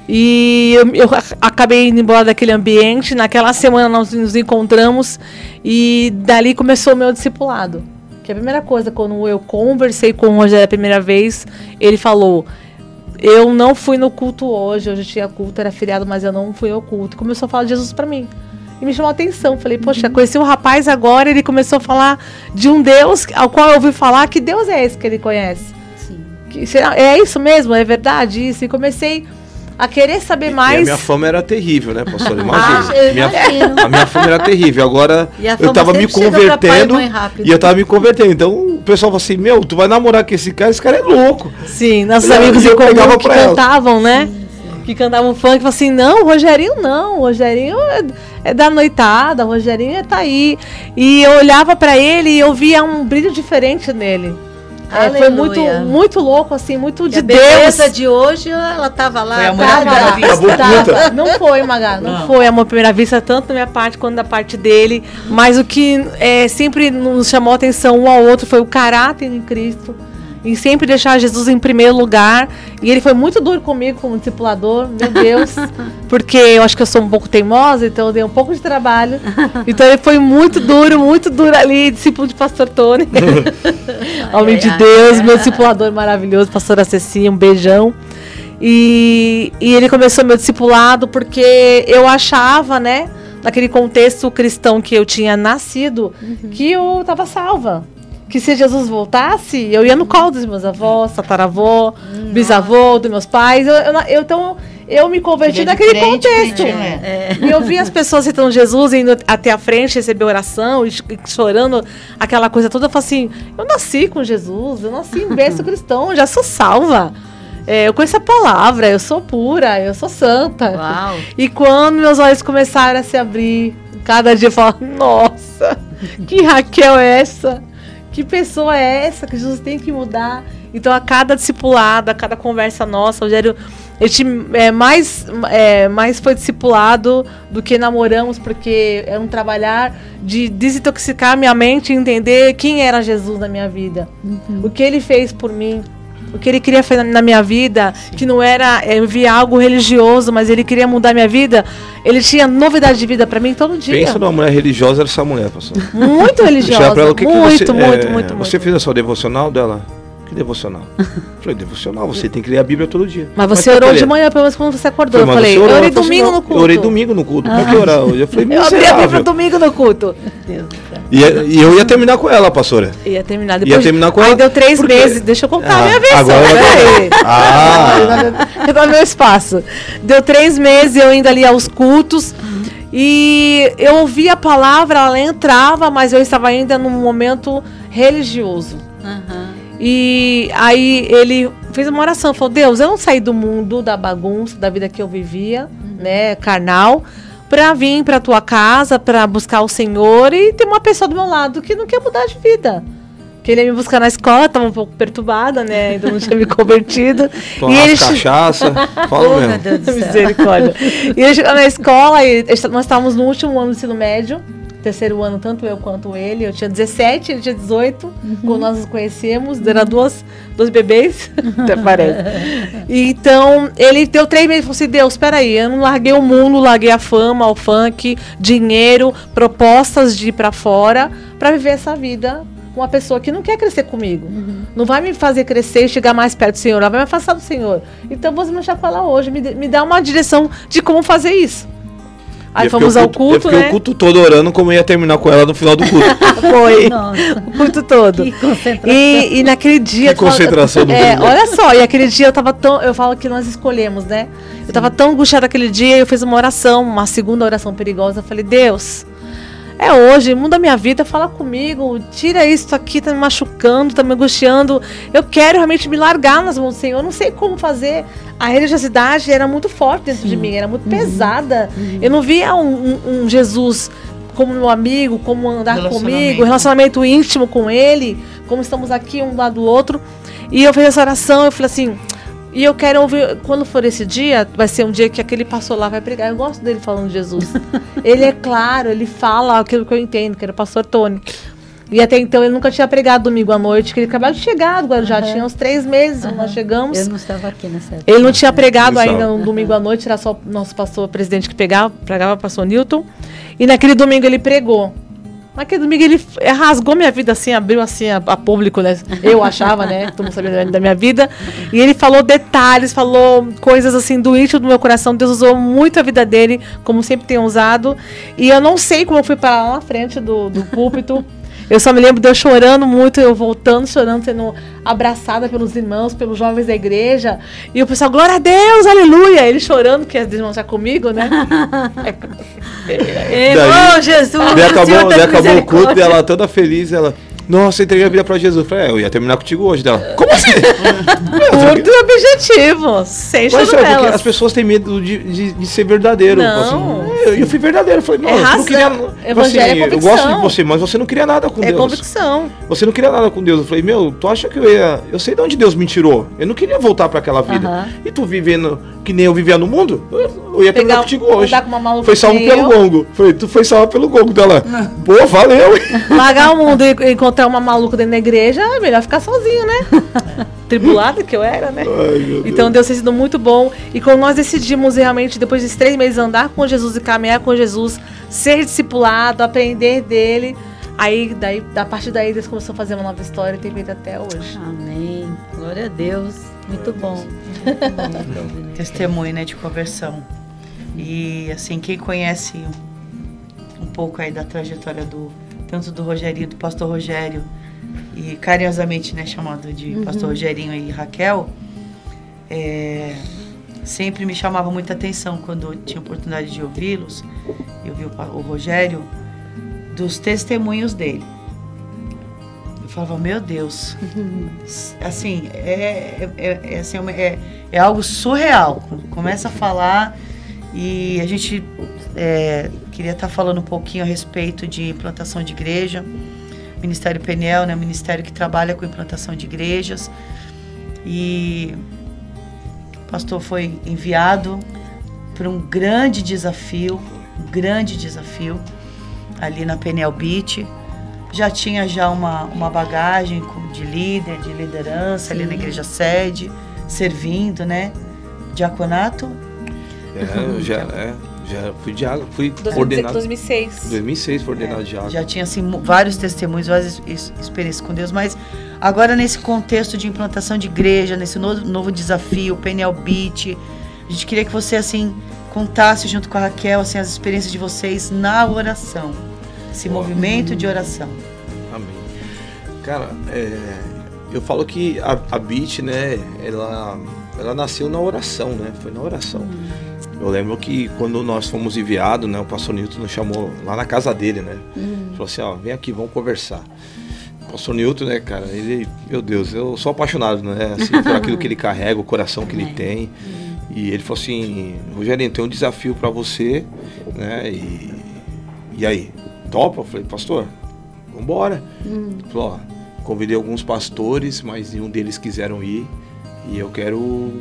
E eu, eu, acabei indo embora daquele ambiente. Naquela semana nós nos encontramos e dali começou o meu discipulado. Que a primeira coisa, quando eu conversei com o Rogério a primeira vez, ele falou: Eu não fui no culto hoje, hoje tinha culto, era feriado, mas eu não fui ao culto. Começou a falar de Jesus para mim. e me chamou a atenção. Falei, poxa, conheci um rapaz agora, ele começou a falar de um Deus ao qual eu ouvi falar. Que Deus é esse que ele conhece? Sim. Que, será, é isso mesmo? É verdade isso? E comecei a querer saber mais. E a minha fama era terrível, né, pastor? Imagina. Ah, minha, a minha fama era terrível. Agora eu tava me convertendo e eu tava me convertendo. Então o pessoal falou assim: Meu, tu vai namorar com esse cara? Esse cara é louco. Sim, nossos eu, amigos eu comum que cantavam, né? Sim, sim. Que cantavam funk, falavam assim: Não, o Rogerinho não. O Rogerinho é, é da noitada, o Rogerinho tá aí. E eu olhava para ele e eu via um brilho diferente nele. É, foi muito, muito louco, assim, muito de a Deus. beleza de hoje, ela tava lá. Foi amor tava, vista. Tava, não foi, Magá, não, não, foi amor à primeira vista, tanto da minha parte quanto da parte dele. Mas o que é, sempre nos chamou a atenção um ao outro foi o caráter em Cristo e sempre deixar Jesus em primeiro lugar. E ele foi muito duro comigo como discipulador, meu Deus, porque eu acho que eu sou um pouco teimosa, então eu dei um pouco de trabalho. Então ele foi muito duro, muito duro ali, discípulo de pastor Tony. Homem de Deus, meu discipulador maravilhoso, pastor Acessi, um beijão. E, e ele começou meu discipulado porque eu achava, né, naquele contexto cristão que eu tinha nascido, uhum. que eu estava salva que se Jesus voltasse, eu ia no colo dos meus avós, tataravô, hum, bisavô, dos meus pais. Eu, eu, eu, então, eu me converti naquele crente, contexto. Né? E eu vi as pessoas citando Jesus, indo até a frente, receber oração, e chorando, aquela coisa toda. Eu falei assim, eu nasci com Jesus, eu nasci em berço cristão, já sou salva. É, eu conheço a palavra, eu sou pura, eu sou santa. Uau. E quando meus olhos começaram a se abrir, cada dia eu falava, nossa, que Raquel é essa? Que pessoa é essa que Jesus tem que mudar? Então, a cada discipulado, a cada conversa nossa, o Rogério, é, mais, é, mais foi discipulado do que namoramos, porque é um trabalhar de desintoxicar minha mente e entender quem era Jesus na minha vida, uhum. o que ele fez por mim, o que ele queria fazer na minha vida, Sim. que não era é, algo religioso, mas ele queria mudar minha vida. Ele tinha novidade de vida para mim todo dia. Pensa numa mulher religiosa, era essa mulher, pastor. Muito religiosa. Ela, que muito, que você, muito, é, muito, Você fez a sua devocional dela? Que devocional? falei, devocional, você tem que ler a Bíblia todo dia. Mas você Mas orou de manhã, pelo menos quando você acordou. Falei, eu falei, orou, eu orei domingo assim, no culto. Eu orei domingo no culto. Ah. Por que orar hoje? Eu falei, Eu abri a Bíblia domingo no culto. E, e, eu ia terminar com ela, pastora. Ia terminar depois. Ia terminar com ela. Aí deu três porque... meses. Deixa eu contar ah, a minha versão. Agora peraí. Ah. Agora meu espaço. Deu três meses eu indo ali aos cultos. E eu ouvia a palavra, ela entrava, mas eu estava ainda num momento religioso. E aí ele fez uma oração, falou: Deus, eu não saí do mundo da bagunça, da vida que eu vivia, uhum. né, carnal, para vir para tua casa, para buscar o Senhor e ter uma pessoa do meu lado que não quer mudar de vida. Que ele ia me buscar na escola, tava um pouco perturbada, né? Ainda não tinha me convertido. Tomar e ele... cachaça, fala oh, mesmo. Meu Deus do céu. Misericórdia. e ele chegou na escola e nós estávamos no último ano do ensino médio terceiro ano, tanto eu quanto ele. Eu tinha 17, ele tinha 18, uhum. quando nós nos conhecemos. Era duas, dois bebês, até parece. Então, ele deu três meses e falou assim: Deus, espera aí, eu não larguei o mundo, larguei a fama, o funk, dinheiro, propostas de ir para fora, para viver essa vida com uma pessoa que não quer crescer comigo. Uhum. Não vai me fazer crescer e chegar mais perto do Senhor, ela vai me afastar do Senhor. Então, vou me com ela hoje, me, me dá uma direção de como fazer isso. Aí fomos ao culto, eu fiquei né? o culto todo orando como ia terminar com ela no final do culto. Foi. Nossa. O culto todo. Que concentração. E, e naquele dia... Que concentração tava, é, Olha só, e aquele dia eu tava tão... Eu falo que nós escolhemos, né? Sim. Eu tava tão angustiada aquele dia, eu fiz uma oração, uma segunda oração perigosa. Eu falei, Deus é hoje, muda minha vida, fala comigo, tira isso aqui, tá me machucando, tá me angustiando. Eu quero realmente me largar nas mãos do Senhor. Eu não sei como fazer. A religiosidade era muito forte dentro Sim. de mim, era muito uhum. pesada. Uhum. Eu não via um, um, um, Jesus como meu amigo, como andar comigo, relacionamento íntimo com ele, como estamos aqui um lado do outro. E eu fiz essa oração, eu falei assim, e eu quero ouvir, quando for esse dia, vai ser um dia que aquele pastor lá vai pregar. Eu gosto dele falando de Jesus. ele é claro, ele fala aquilo que eu entendo, que era o pastor Tony. E até então ele nunca tinha pregado domingo à noite, que ele acabou de chegar do Guarujá, uhum. tinha uns três meses uhum. nós chegamos. Eu não estava aqui nessa época. Ele não tinha pregado ainda no domingo à noite, era só o nosso pastor presidente que pegava, pregava, pastor Newton. E naquele domingo ele pregou. Mas aquele domingo ele rasgou minha vida assim, abriu assim a, a público, né? Eu achava, né? Todo mundo sabia da minha vida. E ele falou detalhes, falou coisas assim do íntimo do meu coração. Deus usou muito a vida dele, como sempre tem usado. E eu não sei como eu fui para lá na frente do, do púlpito. Eu só me lembro de eu chorando muito, eu voltando, chorando, sendo abraçada pelos irmãos, pelos jovens da igreja. E o pessoal, glória a Deus, aleluia! Ele chorando, que as irmãos já comigo, né? Irmão Jesus! Daí acabou, daí acabou o culto dela toda feliz, ela. Nossa, entreguei a vida pra Jesus. Eu falei, é, eu ia terminar contigo hoje dela. Como assim? Curto e objetivo, sem Mas é, porque as pessoas têm medo de, de, de ser verdadeiro. Não. Assim, eu, eu fui verdadeiro. Eu falei, não, É eu não queria. Evangelho assim, é eu gosto de você, mas você não queria nada com É Deus. convicção. Você não queria nada com Deus. Eu falei, meu, tu acha que eu ia. Eu sei de onde Deus me tirou. Eu não queria voltar pra aquela vida. Aham. E tu vivendo que nem eu vivia no mundo, eu, ia terminar Pegar- contigo hoje. com uma maluca Foi salvo pelo gongo. Foi, tu foi salvo pelo gongo dela. Pô, valeu. Largar o mundo e encontrar uma maluca dentro da igreja, é melhor ficar sozinho, né? Tribulada que eu era, né? então Deus tem sido muito bom. E quando nós decidimos realmente, depois desses três meses, andar com Jesus e caminhar com Jesus, ser discipulado, aprender dele, aí daí, a partir daí Deus começou a fazer uma nova história e tem feito até hoje. Amém. Glória a Deus. Muito bom. Testemunho, né, de conversão. E assim, quem conhece um pouco aí da trajetória do tanto do Rogerinho, do pastor Rogério e carinhosamente, né, chamado de Uhum. pastor Rogerinho e Raquel, é, sempre me chamava muita atenção quando eu tinha oportunidade de ouvi-los, eu vi o, o Rogério, dos testemunhos dele. Eu falava, meu Deus, assim, é, é, é, assim, uma- é, é algo surreal. Começa a falar e a gente é, queria estar falando um pouquinho a respeito de implantação de igreja. Ministério Peniel, né, um ministério que trabalha com implantação de igrejas. E o pastor foi enviado para um grande desafio, um grande desafio ali na Peniel Beach. Já tinha já uma, uma bagagem de líder, de liderança ali na Sim. igreja sede, servindo, né? Diaconato. É, eu já, é, já fui diálogo, fui 2006, ordenado. 2006. 2006 foi ordenado diálogo. Já tinha assim vários testemunhos, várias ex- experiências com Deus, mas agora nesse contexto de implantação de igreja, nesse novo, novo desafio, Peniel Beach, a gente queria que você assim contasse junto com a Raquel assim as experiências de vocês na oração, esse movimento de oração. Amém. Cara, é, eu falo que a, a Beat, né, ela, ela nasceu na oração, né? Foi na oração. Eu lembro que quando nós fomos enviados, né, o pastor Newton nos chamou lá na casa dele, né? Falou assim, ó, vem aqui, vamos conversar. O pastor Newton, né, cara, ele, meu Deus, eu sou apaixonado, né, assim, por aquilo que ele carrega, o coração que ele tem. E ele falou assim, Rogerinho, tem um desafio para você, né, e, e aí, topa? Eu falei, pastor, vambora. Ele falou, ó, convidei alguns pastores, mas nenhum deles quiseram ir. E eu quero.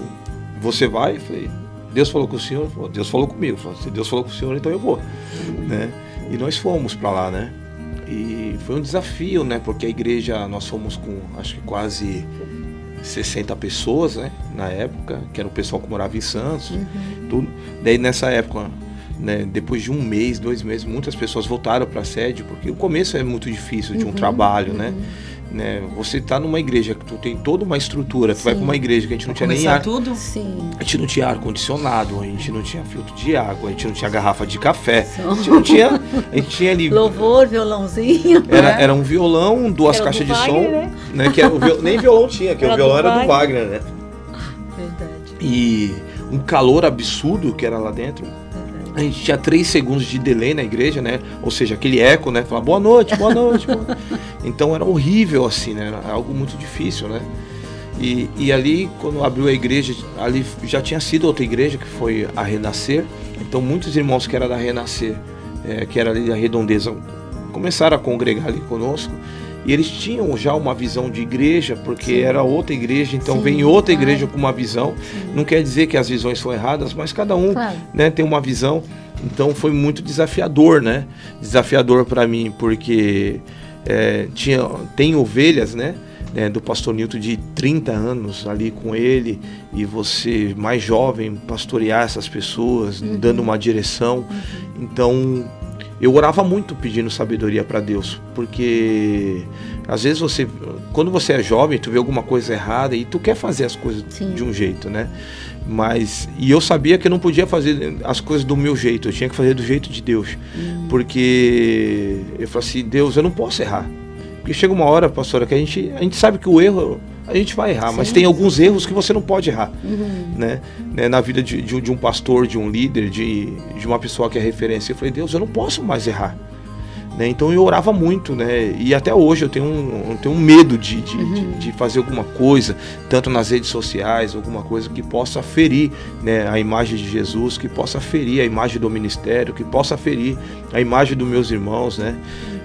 Você vai? Eu falei, Deus falou com o senhor? Falou, Deus falou comigo. Falei, se Deus falou com o senhor, então eu vou. Né? E nós fomos para lá, né? E foi um desafio, né? Porque a igreja, nós fomos com acho que quase 60 pessoas, né? Na época, que era o pessoal que morava em Santos, tudo. Daí nessa época, né? Depois de um mês, dois meses, muitas pessoas voltaram para a sede, porque o começo é muito difícil de um Uhum, trabalho, né? Né? Você tá numa igreja que tu tem toda uma estrutura, tu vai Sim. para uma igreja que a gente não tinha nem ar, tudo? Sim. a gente não tinha ar condicionado, a gente não tinha filtro de água, a gente não tinha garrafa de café, a gente não tinha, a gente tinha ali Louvor, violãozinho. era, né? era um violão, duas Era do caixas de Wagner, som, né? né? Que era o viol- nem violão tinha, que Era o violão do era do Wagner. Wagner, né? Verdade. E um calor absurdo que era lá dentro. A gente tinha três segundos de delay na igreja, né? Ou seja, aquele eco, né? Falar boa noite, boa noite. boa noite." Então era horrível assim, né? Era algo muito difícil, né? E, e ali, quando abriu a igreja, ali já tinha sido outra igreja, que foi a Renascer. Então muitos irmãos que eram da Renascer, eh, que era ali da Redondeza, começaram a congregar ali conosco. E eles tinham já uma visão de igreja, porque Sim. era outra igreja, então Sim, vem outra claro. igreja com uma visão. Não quer dizer que as visões são erradas, mas cada um Claro. né, tem uma visão. Então foi muito desafiador, né? Desafiador para mim, porque é, tinha, tem ovelhas, né? né, do pastor Nilton de 30 anos ali com ele e você mais jovem pastorear essas pessoas, Uhum. dando uma direção. Então eu orava muito pedindo sabedoria para Deus, porque às vezes você, quando você é jovem, tu vê alguma coisa errada e tu quer fazer as coisas Sim. de um jeito, né? Mas e eu sabia que eu não podia fazer as coisas do meu jeito, eu tinha que fazer do jeito de Deus, hum. porque eu falei assim, Deus, eu não posso errar, porque chega uma hora, pastora, que a gente a gente sabe que o erro a gente vai errar, sim, mas tem alguns erros que você não pode errar, uhum. né? né? Na vida de, de, de, um pastor, de um líder, de, de uma pessoa que é referência. Eu falei, Deus, eu não posso mais errar. Né? Então eu orava muito, né? E até hoje eu tenho um, eu tenho um medo de, de, uhum. de, de, fazer alguma coisa, tanto nas redes sociais, alguma coisa que possa ferir né, a imagem de Jesus, que possa ferir a imagem do ministério, que possa ferir a imagem dos meus irmãos, né?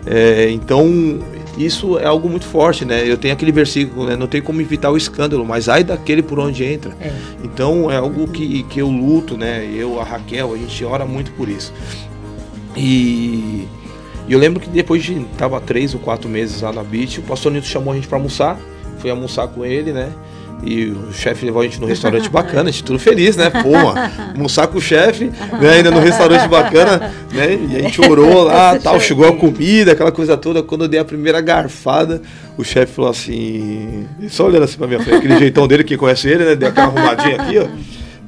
É, então isso é algo muito forte, né? Eu tenho aquele versículo, né? Não tem como evitar o escândalo, mas ai daquele por onde entra. É. Então é algo que, que eu luto, né? Eu, a Raquel, a gente ora muito por isso. E eu lembro que depois de tava três ou quatro meses lá na Beach, o pastor Nito chamou a gente para almoçar. Fui almoçar com ele, né? E o chefe levou a gente num restaurante bacana, a gente tudo feliz, né? Pô, almoçar com o chefe, né? ainda num restaurante bacana, né? E a gente orou lá, tal, chegou a comida, aquela coisa toda. Quando eu dei a primeira garfada, o chefe falou assim, só olhando assim pra minha frente, aquele jeitão dele, que conhece ele, né? Deu aquela arrumadinha aqui, ó,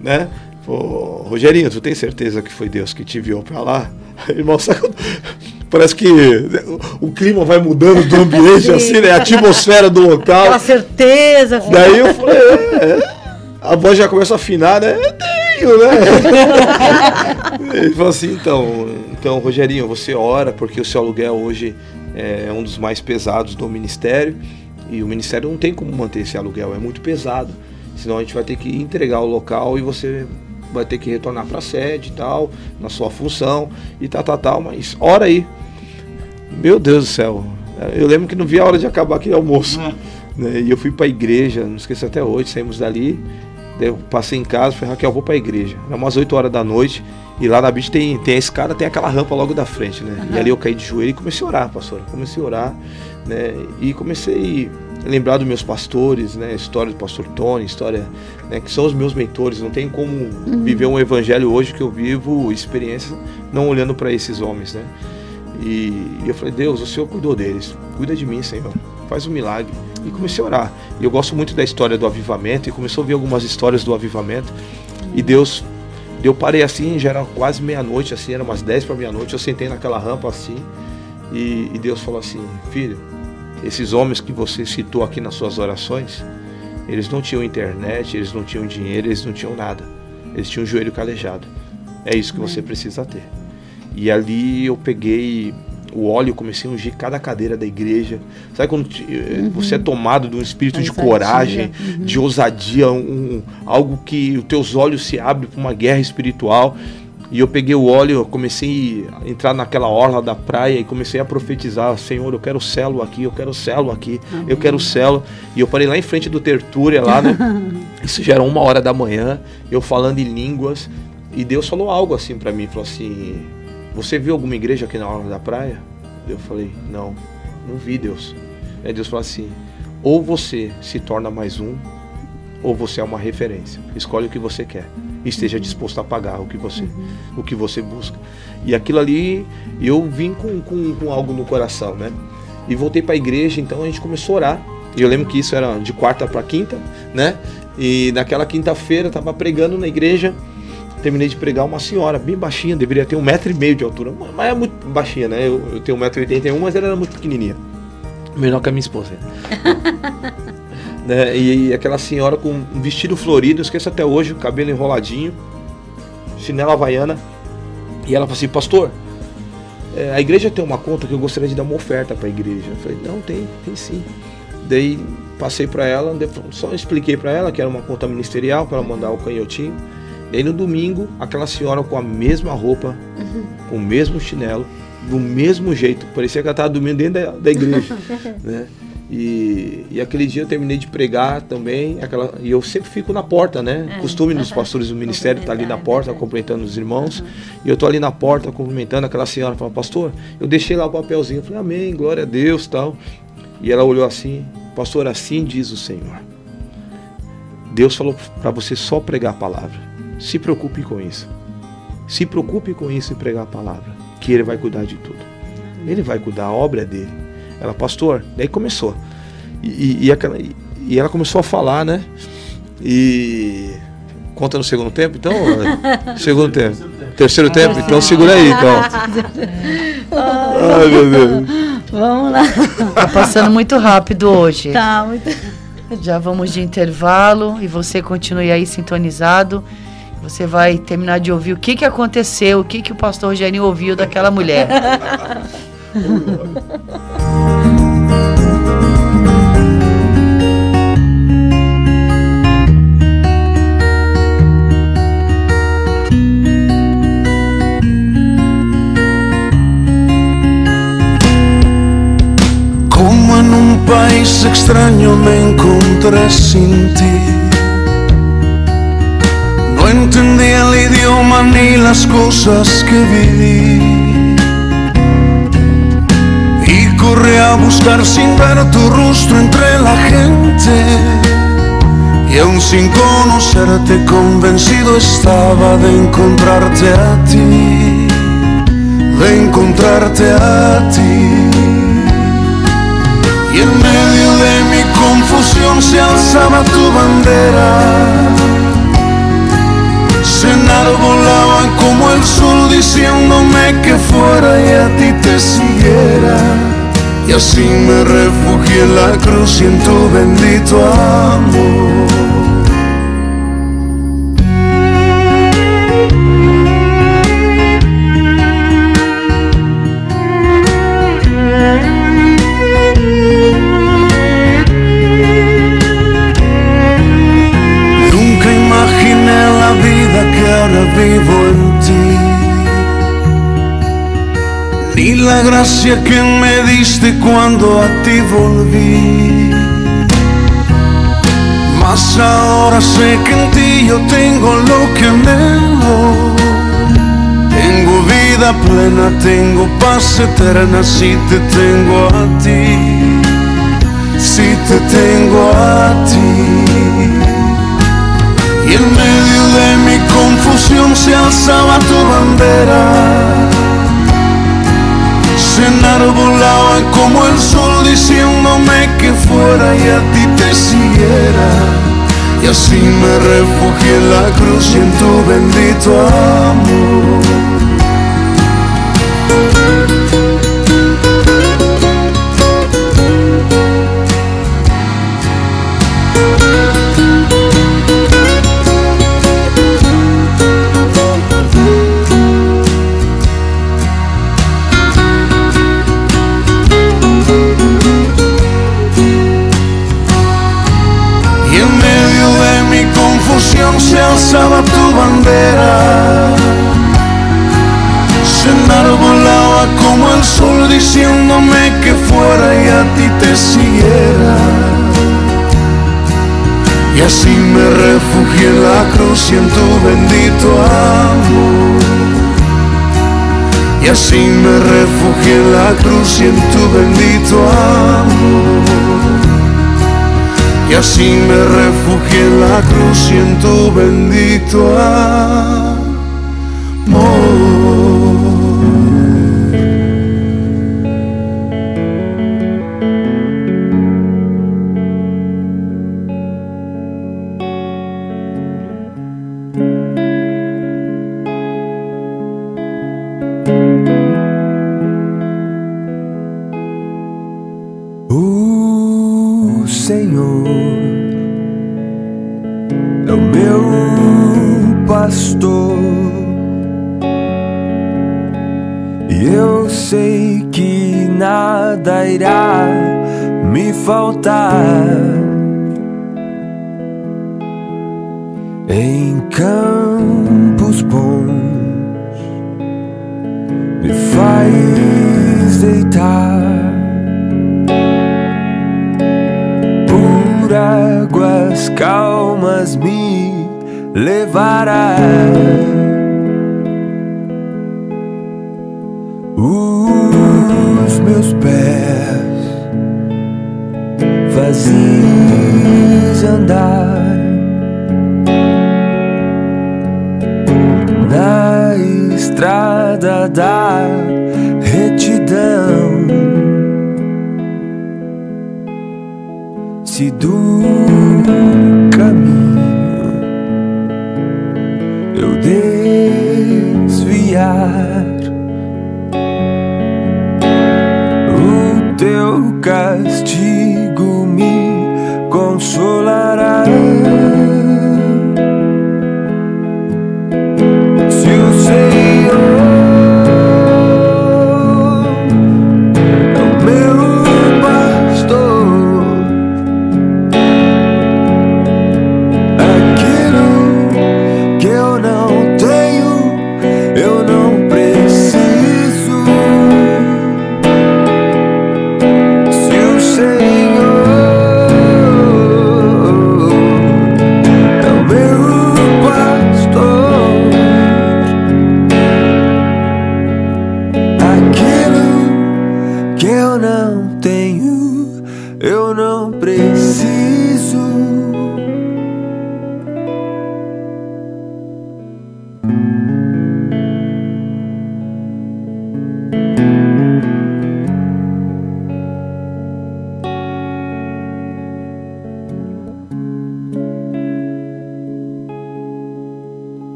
né? Pô, Rogerinho, tu tem certeza que foi Deus que te enviou pra lá? Irmão, sabe parece que o clima vai mudando do ambiente, Sim. assim, né? A atmosfera do local. Aquela certeza. Filho. Daí eu falei, é, é. a voz já começa a afinar, né? Eu tenho, né? Ele falou assim, então, então, Rogerinho, você ora porque o seu aluguel hoje é um dos mais pesados do ministério e o ministério não tem como manter esse aluguel, é muito pesado. Senão a gente vai ter que entregar o local e você vai ter que retornar para a sede e tal, na sua função e tal, tal, tal, mas ora aí. Meu Deus do céu. Eu lembro que não vi a hora de acabar aquele almoço. É. Né? E eu fui para a igreja, não esqueço até hoje, saímos dali. Eu passei em casa, falei, Raquel, vou para a igreja. Era umas 8 horas da noite. E lá na beach tem, tem a escada, tem aquela rampa logo da frente, né? Uhum. E ali eu caí de joelho e comecei a orar, pastor. Comecei a orar, né? E comecei lembrar dos meus pastores, né? História do pastor Tony, história, né? Que são os meus mentores. Não tem como uhum. viver um evangelho hoje que eu vivo experiência não olhando para esses homens, né? E, e, eu falei, Deus, o Senhor cuidou deles. Cuida de mim, Senhor. Faz um milagre. E comecei a orar. E eu gosto muito da história do avivamento. E começou a ver algumas histórias do avivamento. E Deus, eu parei assim, já era quase meia-noite, assim, era umas 10 para meia-noite. Eu sentei naquela rampa assim. E, e Deus falou assim: Filho, esses homens que você citou aqui nas suas orações, eles não tinham internet, eles não tinham dinheiro, eles não tinham nada. Eles tinham um joelho calejado. É isso que você precisa ter. E ali eu peguei o óleo, comecei a ungir cada cadeira da igreja. Sabe quando uhum. você é tomado de um espírito de coragem, uhum. de ousadia, um, algo que os teus olhos se abrem para uma guerra espiritual. E eu peguei o óleo, comecei a entrar naquela orla da praia e comecei a profetizar: Senhor, eu quero celo aqui, eu quero celo aqui, Amém. eu quero celo. E eu parei lá em frente do Tertúria, lá, né? Isso já era uma hora da manhã, eu falando em línguas. E Deus falou algo assim para mim: falou assim, Você viu alguma igreja aqui na orla da praia? Eu falei: Não, não vi, Deus. Aí Deus falou assim: Ou você se torna mais um, ou você é uma referência. Escolhe o que você quer esteja disposto a pagar o que você, uhum. o que você busca. E aquilo ali, eu vim com, com, com algo no coração, né? E voltei para a igreja, então a gente começou a orar. E eu lembro que isso era de quarta para quinta, né? E naquela quinta-feira estava pregando na igreja. Terminei de pregar uma senhora, bem baixinha, deveria ter um metro e meio de altura, mas é muito baixinha, né? Eu, eu tenho um metro e oitenta e um, mas ela era muito pequenininha. Menor que a minha esposa. né? E, e, aquela senhora com um vestido florido, esqueço até hoje, o cabelo enroladinho, chinela havaiana. E ela falou assim, pastor, é, a igreja tem uma conta que eu gostaria de dar uma oferta para a igreja. Eu falei, não, tem, tem sim. Daí passei para ela, só expliquei para ela que era uma conta ministerial para ela mandar o canhotinho. Daí no domingo, aquela senhora com a mesma roupa, uhum. com o mesmo chinelo, do mesmo jeito, parecia que ela estava dormindo dentro da, da igreja. né? E, e aquele dia eu terminei de pregar também, aquela, e eu sempre fico na porta, né? É, Costume dos pastores do ministério estar tá ali na porta, cumprimentando os irmãos. Uhum. E eu tô ali na porta, cumprimentando aquela senhora, fala, pastor, eu deixei lá o papelzinho, eu falei, amém, glória a Deus tal. E ela olhou assim, pastor, assim diz o Senhor. Deus falou para você só pregar a palavra. Se preocupe com isso. Se preocupe com isso e pregar a palavra. que Ele vai cuidar de tudo. Ele vai cuidar, a obra é dele. Ela, pastor, daí começou. E, e, e, aquela, e ela começou a falar, né? E. Conta no segundo tempo, então? segundo tempo. Terceiro tempo? Então segura aí, então. Ai, meu Deus. Vamos lá. Tá passando muito rápido hoje. Tá, muito. Já vamos de intervalo e você continue aí sintonizado. Você vai terminar de ouvir o que, que aconteceu, o que, que o pastor Rogério ouviu daquela mulher. Como en un país extraño me encontré sin ti. Entendía el idioma ni las cosas que viví. Y corrí a buscar sin ver tu rostro entre la gente. Y aún sin conocerte convencido estaba de encontrarte a ti, de encontrarte a ti. Y en medio de mi confusión se alzaba tu bandera. Se enarbolaba como el sol diciéndome que fuera y a ti te siguiera. Y así me refugié en la cruz y en tu bendito amor. La gracia que me diste cuando a ti volví. Mas ahora sé que en ti yo tengo lo que anhelo. Tengo vida plena, tengo paz eterna si te tengo a ti. Si te tengo a ti. Y en medio de mi confusión se alzaba tu bandera. Se enarbolaba como el sol diciéndome que fuera y a ti te siguiera. Y así me refugié en la cruz y en tu bendito amor. Así me refugié en la cruz y en tu bendito amor. Y así me refugié en la cruz y en tu bendito amor.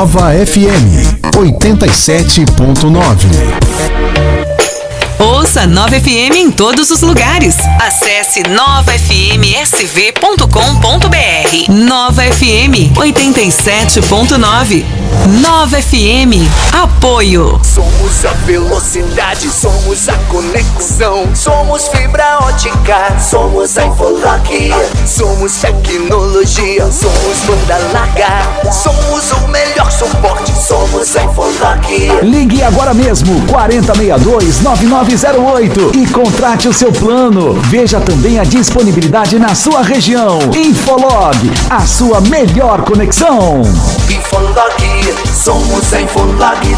Nova FM 87.9. Ouça Nova FM em todos os lugares. Acesse novafmsv.com.br. Nova FM 87.9. Nova FM. Apoio. Somos a velocidade, somos a conexão. Somos fibra ótica, somos a Infolock. Somos tecnologia, somos banda larga. Somos o melhor suporte, somos a Infolock. Ligue agora mesmo, 4062-9908 e contrate o seu plano. Veja também a disponibilidade na sua região. Infolog, a sua melhor conexão. Somos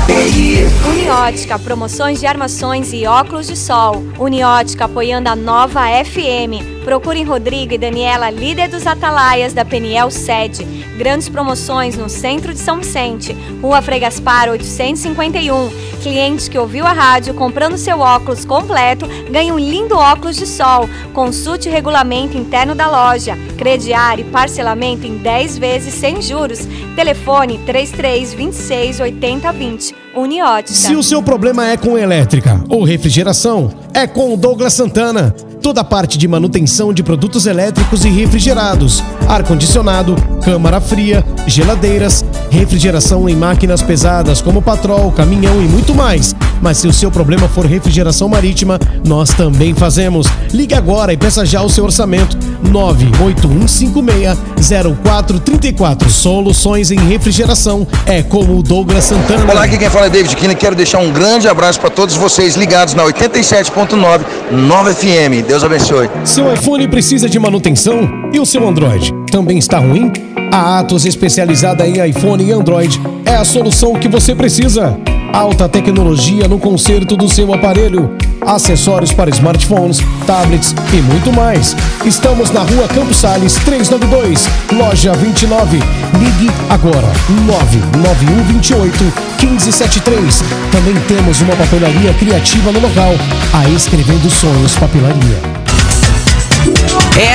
TI. Uniótica, promoções de armações e óculos de sol. Uniótica apoiando a nova FM. Procurem Rodrigo e Daniela, líder dos Atalaias da Peniel Sede. Grandes promoções no centro de São Vicente, Rua Frei Gaspar 851. Cliente que ouviu a rádio comprando seu óculos completo ganha um lindo óculos de sol. Consulte o regulamento interno da loja. Crediário e parcelamento em 10 vezes sem juros. Telefone 3326 8020. Uniótica. Se o seu problema é com elétrica ou refrigeração, é com o Douglas Santana. Toda a parte de manutenção de produtos elétricos e refrigerados, ar-condicionado, câmara fria, geladeiras, refrigeração em máquinas pesadas como patrol, caminhão e muito mais. Mas se o seu problema for refrigeração marítima, nós também fazemos. Ligue agora e peça já o seu orçamento. 981560434. Soluções em refrigeração é como o Douglas Santana. Olá, aqui quem fala é David Kine. Quero deixar um grande abraço para todos vocês ligados na 87.9 9 FM. Deus abençoe. Seu iPhone precisa de manutenção? E o seu Android também está ruim? A Atos, especializada em iPhone e Android, é a solução que você precisa. Alta tecnologia no conserto do seu aparelho. Acessórios para smartphones, tablets e muito mais. Estamos na rua Campos Sales 392, loja 29. Ligue agora 99128 1573. Também temos uma papelaria criativa no local. A Escrevendo Sonhos Papelaria.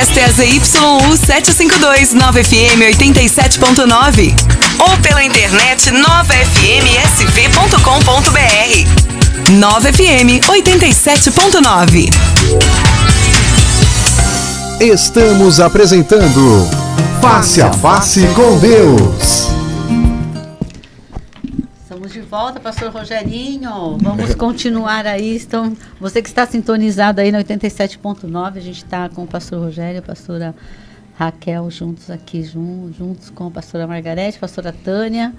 Esta é a ZYU 752 9FM 87.9 ou pela internet novafmsv.com.br. 9FM 87.9. Estamos apresentando Face a Face com Deus. Estamos de volta, pastor Rogerinho. Vamos continuar aí. Então, você que está sintonizado aí na 87.9, a gente está com o pastor Rogério, a pastora Raquel juntos aqui, jun, juntos com a pastora Margarete, a pastora Tânia.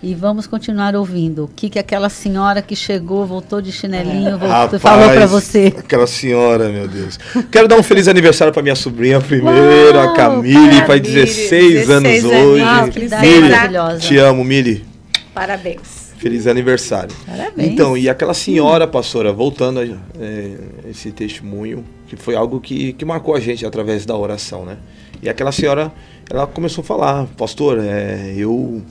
E vamos continuar ouvindo. O que, que aquela senhora que chegou, voltou de chinelinho, voltou, Rapaz, falou para você. Aquela senhora, meu Deus. Quero dar um feliz aniversário para minha sobrinha primeiro, a Camille, faz 16, anos 16 hoje. aninhos, que idade Mili, maravilhosa. te amo, Mili. Parabéns. Feliz aniversário. Parabéns. Então, e aquela senhora, pastora, voltando a é, esse testemunho, que foi algo que, que marcou a gente através da oração, né? E aquela senhora, ela começou a falar, pastor, é, eu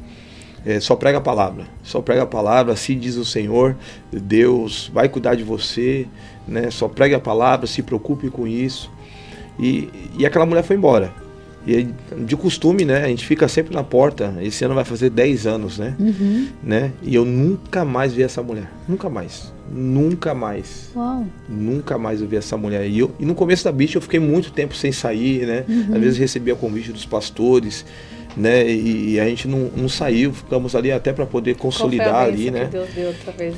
é, só prega a palavra, só prega a palavra, assim diz o Senhor, Deus vai cuidar de você, né? Só pregue a palavra, se preocupe com isso. E, e aquela mulher foi embora. E de costume, né? A gente fica sempre na porta. Esse ano vai fazer 10 anos, né? Uhum. né? E eu nunca mais vi essa mulher. Nunca mais. Nunca mais. Uau. Nunca mais eu vi essa mulher. E, eu, e no começo da bicha eu fiquei muito tempo sem sair, né? Uhum. Às vezes recebia convite dos pastores, né? E, e a gente não, não saiu, ficamos ali até para poder consolidar Qual foi a ali, né? que Deus deu outra vez.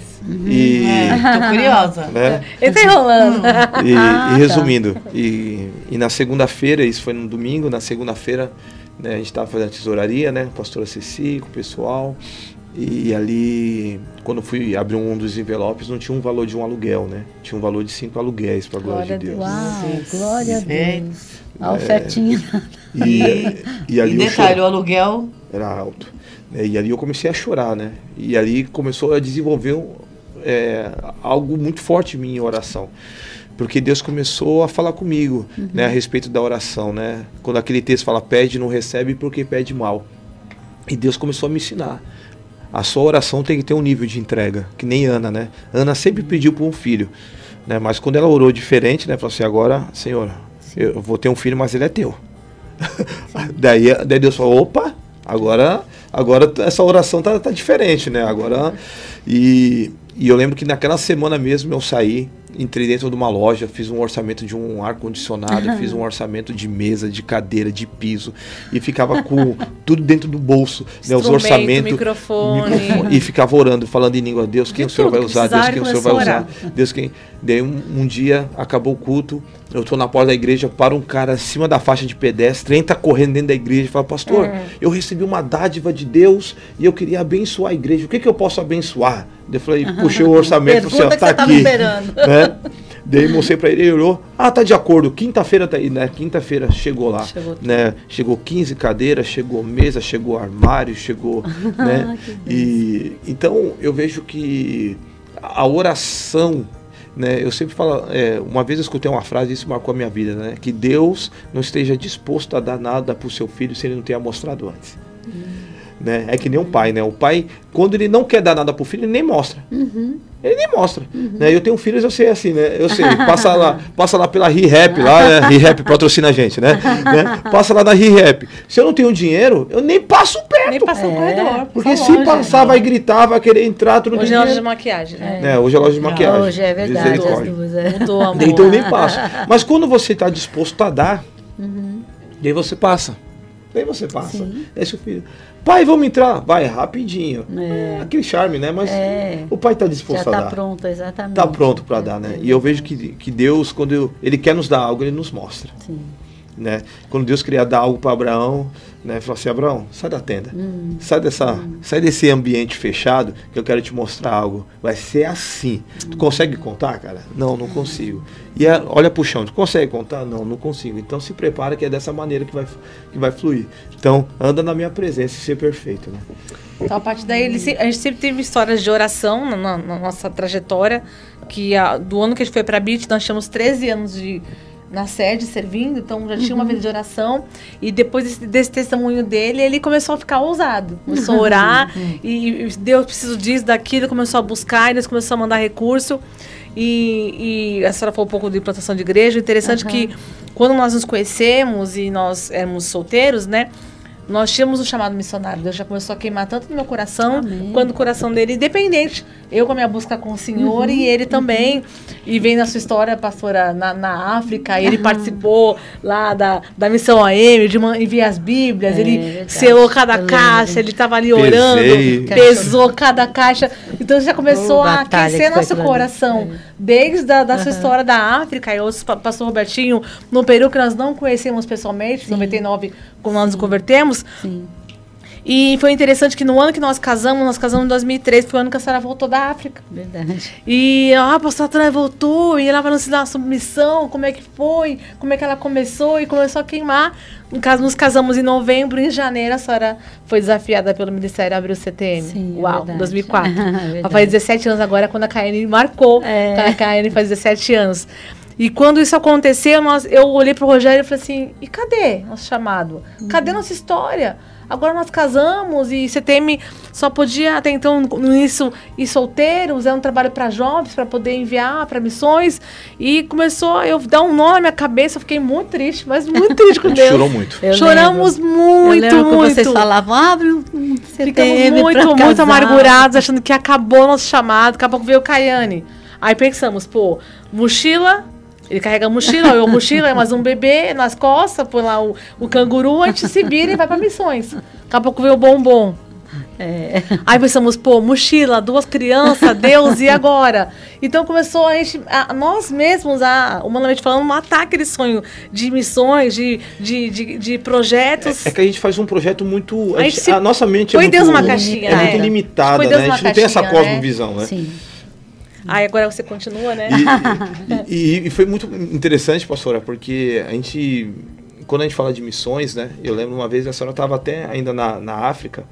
E, Tô curiosa. né? Ele tá enrolando. E, Ah, e tá. resumindo, e, e na segunda-feira, isso foi no domingo, na segunda-feira né, a gente estava fazendo a tesouraria, né? Pastora Ceci, com o pessoal. E, ali, quando fui abrir um dos envelopes, não tinha um valor de um aluguel, né? Tinha um valor de cinco aluguéis, para glória, de Deus. Uau, glória a Deus. A É, ofertinha. E, e ali e detalhe, o aluguel Era alto. né? E ali eu comecei a chorar, né? E ali começou a desenvolver é, algo muito forte em mim em oração. Porque Deus começou a falar comigo Uhum. né, a respeito da oração, né? Quando aquele texto fala, pede, não recebe porque pede mal. E Deus começou a me ensinar. A sua oração tem que ter um nível de entrega, que nem Ana, né? Ana sempre pediu por um filho, né? Mas quando ela orou diferente, né? Falou assim, agora, Senhor, eu vou ter um filho, mas ele é teu. daí, daí Deus falou, opa, agora, agora essa oração tá, tá diferente, né? Agora, e, e eu lembro que naquela semana mesmo eu saí, entrei dentro de uma loja, fiz um orçamento de um ar-condicionado, fiz um orçamento de mesa, de cadeira, de piso, e ficava com tudo dentro do bolso, né, os orçamentos. Microfone. microfone. E ficava orando, falando em língua, Deus, quem De o Senhor vai usar, Deus, quem o Senhor vai usar, Deus, quem. Daí um, um dia acabou o culto, eu tô na porta da igreja, para um cara acima da faixa de pedestre, entra correndo dentro da igreja e fala, pastor, Hum. eu recebi uma dádiva de Deus e eu queria abençoar a igreja. O que, que eu posso abençoar? Eu falei, puxei o orçamento, Pergunta você que tá você tava aqui. Né? Daí mostrei pra ele, ele olhou, ah, tá de acordo, quinta-feira tá aí, né? Quinta-feira chegou lá, Chegou né? Chegou 15 cadeiras, chegou mesa, chegou armário, chegou, né? E então eu vejo que a oração, né? Eu sempre falo, é, uma vez eu escutei uma frase, isso marcou a minha vida, né? Que Deus não esteja disposto a dar nada pro seu filho se ele não tenha mostrado antes. Né? É que nem um pai, né? O pai, quando ele não quer dar nada pro filho, ele nem mostra. Uhum. Ele nem mostra. Né? Eu tenho filhos, eu sei assim, né? Eu sei. Passa lá, passa lá pela ReHap, lá, né? ReHap patrocina a gente, né? né? Passa lá na ReHap. Se eu não tenho dinheiro, eu nem passo perto. Nem passa no corredor. Porque só se loja. passar, vai gritar, vai querer entrar, tu não Hoje é loja de maquiagem, né? É, hoje é loja de maquiagem. Hoje é verdade, duas. É. Mudou, amor. Então eu nem passo. Mas quando você está disposto a dar, Uhum. daí você passa. Daí você passa. Daí seu filho. Pai, vamos entrar. Vai, rapidinho. É. Aquele charme, né? Mas É. o pai está Já disposto a tá dar. pronto, exatamente. Tá pronto para dar, né? E eu vejo que, que Deus, quando eu- ele quer nos dar algo, ele nos mostra. Sim. Né? Quando Deus queria dar algo para Abraão, né? Falou assim, Abraão, sai da tenda. Hum. Sai dessa, sai desse ambiente fechado que eu quero te mostrar algo. Vai ser assim. Tu consegue contar, cara? Não, não consigo. E é- olha pro chão, tu consegue contar? Não, não consigo. Então se prepara que é dessa maneira que vai, que vai fluir. Então anda na minha presença e ser perfeito, né? Então, a partir daí, ele a gente sempre teve histórias de oração na, na- na nossa trajetória. Que a- do ano que a gente foi para a BIT, nós tínhamos 13 anos de, na sede servindo, então já tinha uma Uhum. vida de oração. E depois desse, desse testemunho dele, ele começou a ficar ousado. Começou a orar, e, e Deus preciso disso, daquilo, começou a buscar, e Deus começou a mandar recurso. E, e a senhora falou um pouco de implantação de igreja. O Interessante Aham. que quando nós nos conhecemos e nós éramos solteiros, né? Nós tínhamos o chamado missionário. Deus já começou a queimar tanto no meu coração quanto no coração dele, independente. Eu com a minha busca com o Senhor Uhum, e ele também. E vem na sua história, pastora, na, na África, ele participou lá da, da missão AM, de enviar as Bíblias, É, ele verdade. selou cada Eu lembro. caixa, ele estava ali Pesei. orando, pesou cada caixa. Então já começou Oh, a aquecer nosso coração. Desde a da sua história da África, e outros, pa- pastor Robertinho, no Peru, que nós não conhecemos pessoalmente, em 99, quando nós nos convertemos. Sim. E foi interessante que no ano que nós casamos, nós casamos em 2013, foi o ano que a senhora voltou da África. Verdade. E ah, a pastora voltou, e ela vai nos ensinar a submissão, como é que foi, como é que ela começou, e começou a queimar. No caso, nos casamos em novembro, em janeiro a senhora foi desafiada pelo Ministério Abril CTM. Sim, é Uau, verdade. 2004. Verdade. Ela faz 17 anos agora, quando a Caene marcou. É. A Caene faz 17 anos. E quando isso aconteceu, nós, eu olhei pro Rogério e falei assim: e cadê nosso chamado? Cadê Uhum. nossa história? Agora nós casamos e CTM só podia até então no início ir solteiros, era um trabalho para jovens, para poder enviar para missões. E começou a eu dar um nó na minha cabeça, eu fiquei muito triste, mas muito triste com Deus. chorou muito. Eu Choramos lembro. muito, Eu que muito. vocês falavam, abre um um CTM Ficamos muito, muito casar. amargurados, achando que acabou nosso chamado. Daqui a pouco veio o Caiane. Aí pensamos, pô, mochila. Ele carrega a mochila, eu a mochila, mais um bebê nas costas, põe lá o, o canguru, a gente se vira e vai pra missões. Daqui a pouco veio o bombom. É. Aí pensamos, pô, mochila, duas crianças, Deus, e agora? Então começou a gente, a- nós mesmos, a, humanamente falando, matar aquele sonho de missões, de, de, de, de projetos. É que a gente faz um projeto muito. A, A gente- gente se a nossa mente é põe muito, Deus numa caixinha, é né? muito limitada, Põe né? A gente não tem essa né? cosmovisão, né? Sim. Aí agora você continua, né? E, e foi muito interessante, pastora, porque a gente, quando a gente fala de missões, né? Eu lembro uma vez a senhora estava até ainda na, na África.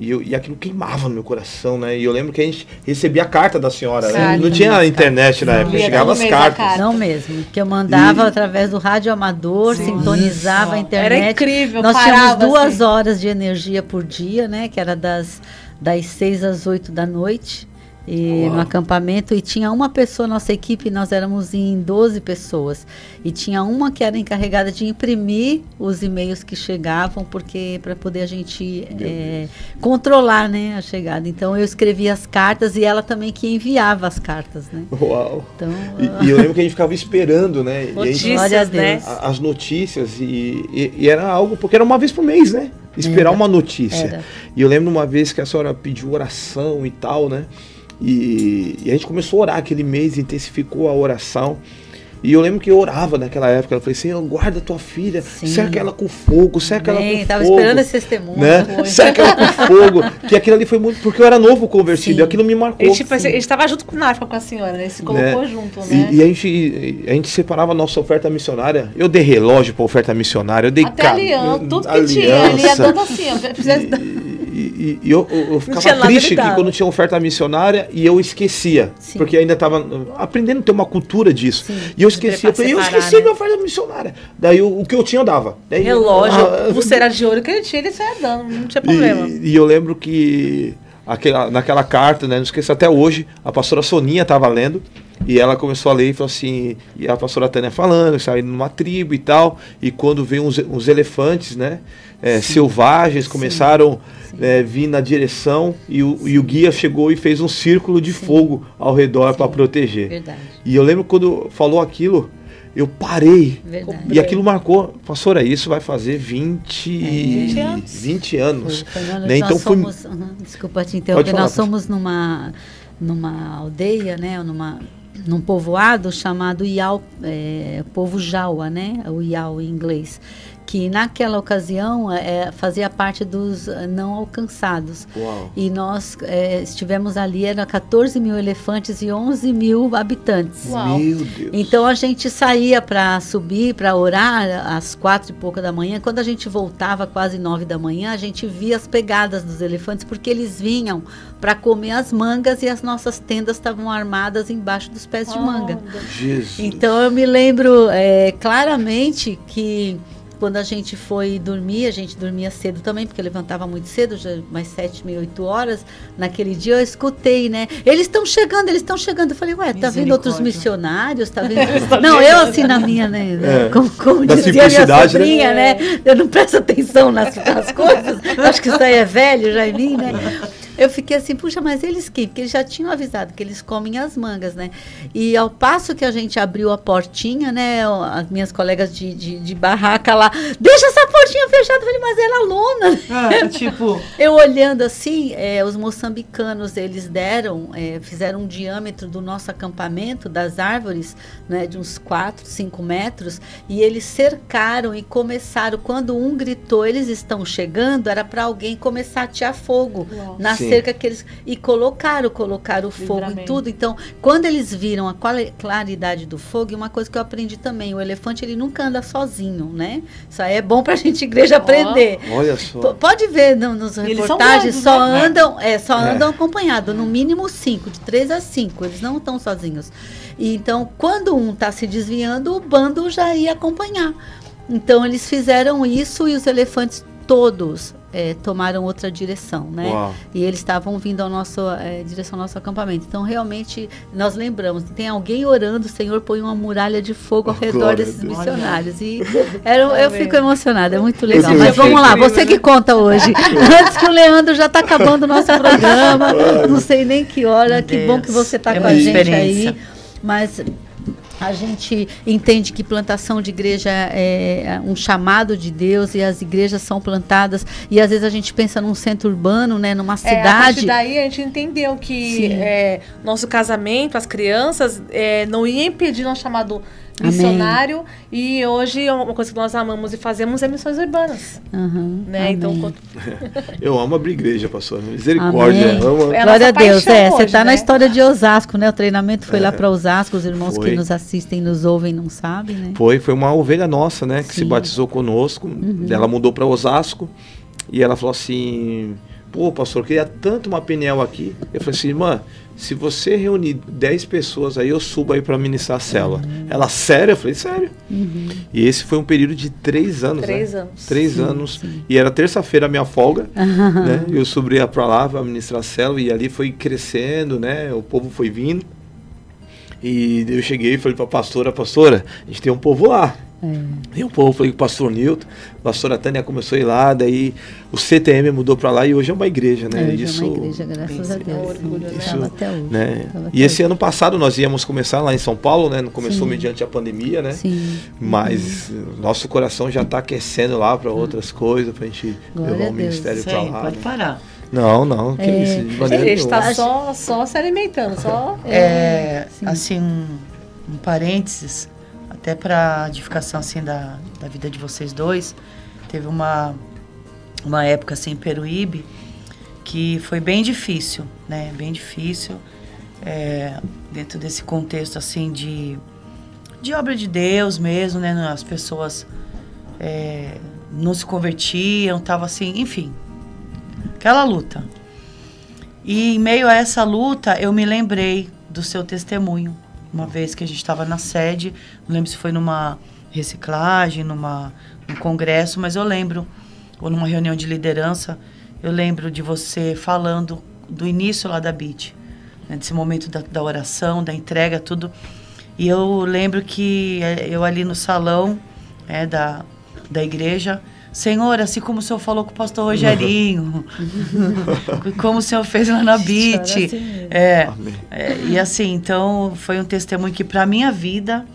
E, eu- e aquilo queimava no meu coração, né? E eu lembro que a gente recebia a carta da senhora. né? Não tinha internet na época, Lia chegava as cartas. carta. Não mesmo, que eu mandava E- através do rádio amador, sintonizava a internet. Era incrível, Nós parava, tínhamos duas assim. horas de energia por dia, né? Que era das, das seis às oito da noite. E, no acampamento e tinha uma pessoa, nossa equipe, nós éramos em 12 pessoas. E tinha uma que era encarregada de imprimir os e-mails que chegavam, porque para poder a gente é, controlar né, a chegada. Então eu escrevia as cartas e ela também que enviava as cartas. Né? Uau! Então, e, e, eu lembro que a gente ficava esperando, né? Notícias, gente, né? As notícias, e, e, e, era algo, porque era uma vez por mês, né? Esperar era, uma notícia. Era. E eu lembro uma vez que a senhora pediu oração e tal, né? E, e, a gente começou a orar aquele mês, intensificou a oração. E eu lembro que eu orava naquela época. Eu falei, Senhor, guarda tua filha, Sim. cerca ela com fogo, Bem, ela com tava fogo. esperando esse testemunho. Né? Ela com fogo. Que aquilo ali foi muito. Porque eu era novo convertido, Sim. aquilo me marcou. Ele, tipo, ele estava junto com o Narfa, com a senhora, né? Ele se colocou né? junto, né? E, e, a, gente, a gente separava a nossa oferta missionária. Eu dei relógio para oferta missionária, eu dei Até aliança, tudo que aliança. tinha. Ele ia dando assim, ó. E, e eu, eu, eu ficava triste que quando tinha oferta missionária e eu esquecia. Sim. Porque ainda estava aprendendo a ter uma cultura disso. Sim, e eu esquecia. Eu, falei, eu esqueci né? minha oferta missionária. Daí o, o, que eu tinha eu dava. Daí, Relógio, ah, pulseira de ouro que ele tinha, ele saia dando, não tinha problema. E, e eu lembro que aquela, naquela carta, né, não esqueço até hoje, a pastora Soninha estava lendo. E ela começou a ler e falou assim, e a pastora Tânia falando, saindo numa tribo e tal, e quando veio uns, uns elefantes, né, é, selvagens, começaram é, vir na direção e o, e o, guia chegou e fez um círculo de Sim. fogo ao redor para proteger. Verdade. E eu lembro quando falou aquilo, eu parei. Verdade. E aquilo marcou, pastora, isso vai fazer 20, é, 20 anos. 20 anos. Foi, foi né? Então. Somos, desculpa te interromper, nós somos numa, numa aldeia, né? Numa, num povoado chamado Iau, é, povo Jaua, né? O Iau em inglês que naquela ocasião é, fazia parte dos não alcançados. Uau. E nós é, estivemos ali, eram 14 mil elefantes e 11 mil habitantes. Uau. Meu Deus. Então a gente saía para subir, para orar às quatro e pouca da manhã. Quando a gente voltava quase nove da manhã, a gente via as pegadas dos elefantes, porque eles vinham para comer as mangas e as nossas tendas estavam armadas embaixo dos pés oh, de manga. Jesus. Então eu me lembro é, claramente que quando a gente foi dormir, a gente dormia cedo também, porque levantava muito cedo, já mais sete, meia, oito horas. Naquele dia eu escutei, né? Eles estão chegando, eles estão chegando. Eu falei, ué, tá vindo outros missionários? Tá vindo... não, eu assim na minha, né? É. Como, como dizia minha né? sobrinha, né? né? Eu não presto atenção nas, nas coisas. Acho que isso aí é velho já em mim, né? Eu fiquei assim, puxa, mas eles que? Porque eles já tinham avisado que eles comem as mangas, né? E ao passo que a gente abriu a portinha, né? As minhas colegas de, de, de barraca lá, deixa essa portinha fechada. Eu falei, mas era lona. Ah, tipo. Eu olhando assim, é, os moçambicanos, eles deram, é, fizeram um diâmetro do nosso acampamento, das árvores, né? De uns 4, 5 metros, e eles cercaram e começaram. Quando um gritou, eles estão chegando, era para alguém começar a tirar fogo Uau. na. Cerca que eles. E colocaram, colocaram o fogo em tudo. Então, quando eles viram a claridade do fogo, e uma coisa que eu aprendi também, o elefante ele nunca anda sozinho, né? Isso aí é bom pra gente igreja aprender. Oh, olha só. pode ver no, nos reportagens, só né? andam, é, só é. andam acompanhados, no mínimo cinco, de três a cinco, eles não estão sozinhos. E, então, quando um está se desviando, o bando já ia acompanhar. Então, eles fizeram isso e os elefantes todos é, tomaram outra direção, né? Uau. E eles estavam vindo ao nosso é, direção ao nosso acampamento. Então realmente nós lembramos, tem alguém orando, o Senhor põe uma muralha de fogo ao redor desses missionários. E era, eu fico emocionada, é muito legal. Mas vamos lá, você que conta hoje. Antes que o Leandro já está acabando o nosso programa, não sei nem que hora. Que bom que você está é com a gente aí. Mas a gente entende que plantação de igreja é um chamado de Deus e as igrejas são plantadas e às vezes a gente pensa num centro urbano, né, numa cidade. É, a daí a gente entendeu que é, nosso casamento, as crianças, é, não ia impedir nosso chamado missionário Amém. e hoje uma coisa que nós amamos e fazemos é missões urbanas. Uhum. Né? Então, eu amo abrir igreja, pastor. Misericórdia. Amo... É Glória a Deus. É, você está né? na história de Osasco, né? O treinamento foi é. lá para Osasco, os irmãos foi. que nos assistem, nos ouvem, não sabem, né? Foi, foi uma ovelha nossa, né, que Sim. se batizou conosco. Uhum. Ela mudou para Osasco e ela falou assim: pô, pastor, eu queria tanto uma Peniel aqui. Eu falei assim, irmã, se você reunir 10 pessoas aí, eu subo aí para ministrar a célula. Uhum. Ela, sério? Eu falei, sério. Uhum. E esse foi um período de três anos, Três né? anos. Três Sim, anos. sim. E era terça-feira a minha folga, Uhum. né? Eu subia para lá para ministrar a célula e ali foi crescendo, né? O povo foi vindo. E eu cheguei e falei para a pastora, pastora, a gente tem um povo lá. É. E um povo, falei com o pastor Nilton, a pastora Tânia começou a ir lá, daí o CTM mudou para lá e hoje é uma igreja, né? Hoje Isso, é uma igreja, graças a Deus. sim. isso, Tava até hoje. né? E esse ano passado nós íamos começar lá em São Paulo, né? Começou Sim. mediante a pandemia, né? Sim. Mas nosso coração já está aquecendo lá para outras coisas, para a gente Glória levar o ministério Isso para lá. pode né? parar. Não, não, que É, isso, de A maneira gente está só, só se alimentando, só. É, assim, um, um parênteses, até para edificação assim da, da vida de vocês dois, teve uma uma época assim em Peruíbe que foi bem difícil, né? Bem difícil é, dentro desse contexto assim de de obra de Deus mesmo, né? As pessoas é, não se convertiam, tava assim, enfim, aquela luta. E em meio a essa luta, eu me lembrei do seu testemunho. Uma vez que a gente estava na sede, não lembro se foi numa reciclagem, numa, num congresso, mas eu lembro, ou numa reunião de liderança, eu lembro de você falando do início lá da BIT, né, desse momento da, da oração, da entrega, tudo. E eu lembro que eh, eu ali no salão é, da, da igreja, Senhor, assim como o Senhor falou com o pastor Rogerinho, como o Senhor fez lá na BIT. Assim é, é, e assim, então foi um testemunho que para minha vida,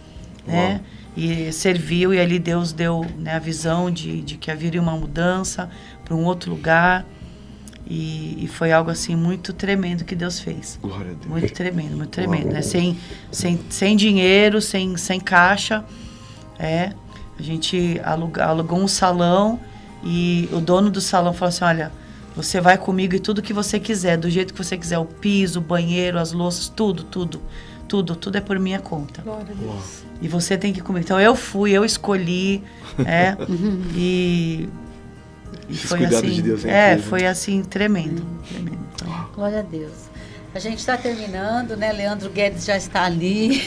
né, e serviu e ali Deus deu né, a visão de, de que haveria uma mudança para um outro lugar. E, e foi algo assim muito tremendo que Deus fez. Glória a Deus. Muito tremendo, muito tremendo, né? Sem, sem, sem dinheiro, sem, sem caixa, é. A gente aluga, alugou um salão e o dono do salão falou assim, olha, você vai comigo e tudo que você quiser, do jeito que você quiser, o piso, o banheiro, as louças, tudo, tudo, tudo, tudo é por minha conta. Glória a Deus. E você tem que ir comigo. Então eu fui, eu escolhi, é, e, e Esses foi assim, de Deus é é, foi assim tremendo, tremendo. Então, Glória a Deus. A gente está terminando, né? Leandro Guedes já está ali.